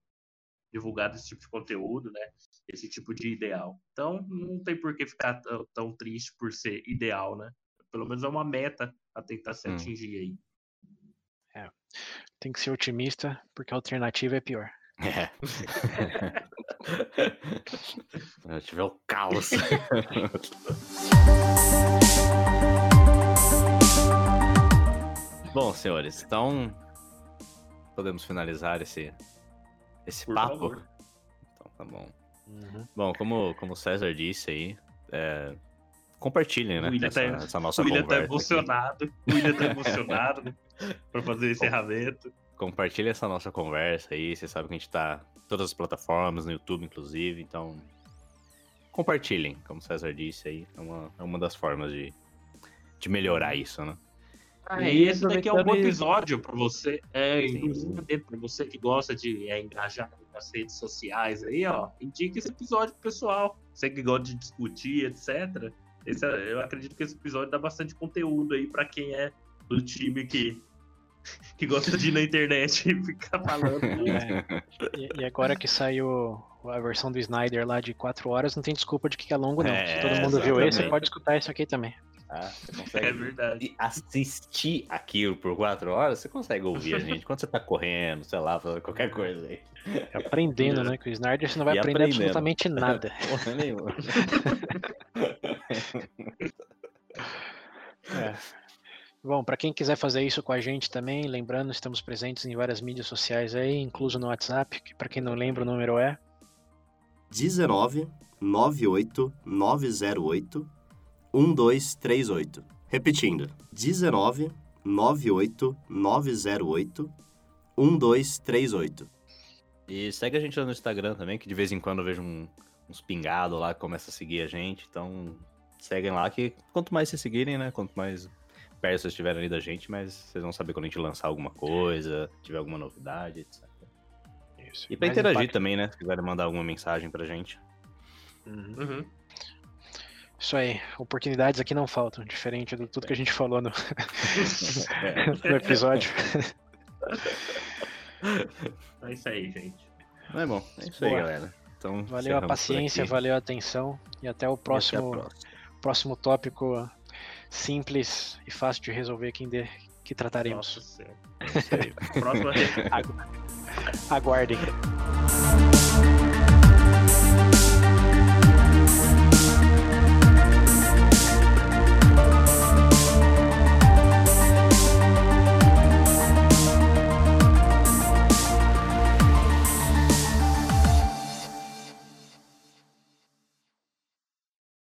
Speaker 2: divulgado esse tipo de conteúdo, né? Esse tipo de ideal. Então, não tem por que ficar tão, tão triste por ser ideal, né? Pelo menos é uma meta a tentar se
Speaker 1: Hum.
Speaker 2: atingir aí.
Speaker 3: Tem que ser otimista, porque a alternativa é pior.
Speaker 1: É. Se tiver o caos. Bom, senhores, então podemos finalizar esse, esse
Speaker 2: Por
Speaker 1: papo.
Speaker 2: favor.
Speaker 1: Então tá bom.
Speaker 3: Uhum.
Speaker 1: Bom, como, como o César disse aí, é, compartilhem, né?
Speaker 2: O William
Speaker 1: Essa,
Speaker 2: tá-
Speaker 1: essa nossa
Speaker 2: o William tá
Speaker 1: conversa. aqui.
Speaker 2: emocionado. O William tá emocionado pra fazer o encerramento.
Speaker 1: Compartilha essa nossa conversa aí. Você sabe que a gente tá em todas as plataformas, no YouTube, inclusive. Então, compartilhem, como o César disse aí. É uma, é uma das formas de, de melhorar isso, né?
Speaker 2: Ah,
Speaker 1: E
Speaker 2: e esse daqui é um bom episódio pra você. É, pra você que gosta de é, engajar nas redes sociais aí, ó. Indique esse episódio pro pessoal. Você que gosta de discutir, etc. Esse, é- eu acredito que esse episódio dá bastante conteúdo aí pra quem é do time que, que gosta de ir na internet e ficar falando.
Speaker 3: É, e, e agora que saiu a versão do Snyder lá de 4 horas, não tem desculpa de que é longo, não.
Speaker 1: É,
Speaker 3: Se todo mundo viu esse, você
Speaker 1: exatamente.
Speaker 3: pode escutar isso aqui também.
Speaker 1: Ah, você
Speaker 2: É
Speaker 1: consegue
Speaker 2: verdade.
Speaker 1: assistir aquilo por quatro horas, você consegue ouvir a gente. Quando você tá correndo, sei lá, fazendo qualquer coisa aí.
Speaker 3: Aprendendo,
Speaker 2: É.
Speaker 3: né? Que o Snyder você não vai
Speaker 1: E
Speaker 3: aprender
Speaker 1: aprendendo.
Speaker 3: absolutamente nada.
Speaker 1: Porra nenhuma.
Speaker 3: É. Bom, para quem quiser fazer isso com a gente também, lembrando, estamos presentes em várias mídias sociais aí, incluso no WhatsApp, que para quem não lembra o número é
Speaker 4: 19 98 908 1238. Repetindo, 19 98 908 1238.
Speaker 1: E segue a gente lá no Instagram também, que de vez em quando eu vejo um- uns pingados lá que começa a seguir a gente. Então, seguem lá que quanto mais vocês seguirem, né? Quanto mais perto vocês estiverem ali da gente, mais vocês vão saber quando a gente lançar alguma coisa, tiver alguma novidade, etc.
Speaker 3: isso.
Speaker 1: E pra
Speaker 3: Mais
Speaker 1: interagir
Speaker 3: impacto.
Speaker 1: também, né? Se quiserem mandar alguma mensagem pra gente.
Speaker 3: Uhum.
Speaker 2: Uhum.
Speaker 3: Isso aí, oportunidades aqui não faltam, diferente do tudo que a gente falou no, no episódio.
Speaker 2: É isso aí, gente.
Speaker 1: Mas é bom, é isso aí,
Speaker 3: Boa.
Speaker 1: galera. Então,
Speaker 3: Valeu a paciência, valeu a atenção e até o
Speaker 1: até
Speaker 3: próximo,
Speaker 1: próxima.
Speaker 3: próximo tópico simples e fácil de resolver que, inde- que trataremos.
Speaker 2: Nossa.
Speaker 1: É.
Speaker 2: Próxima.
Speaker 3: Aguardem.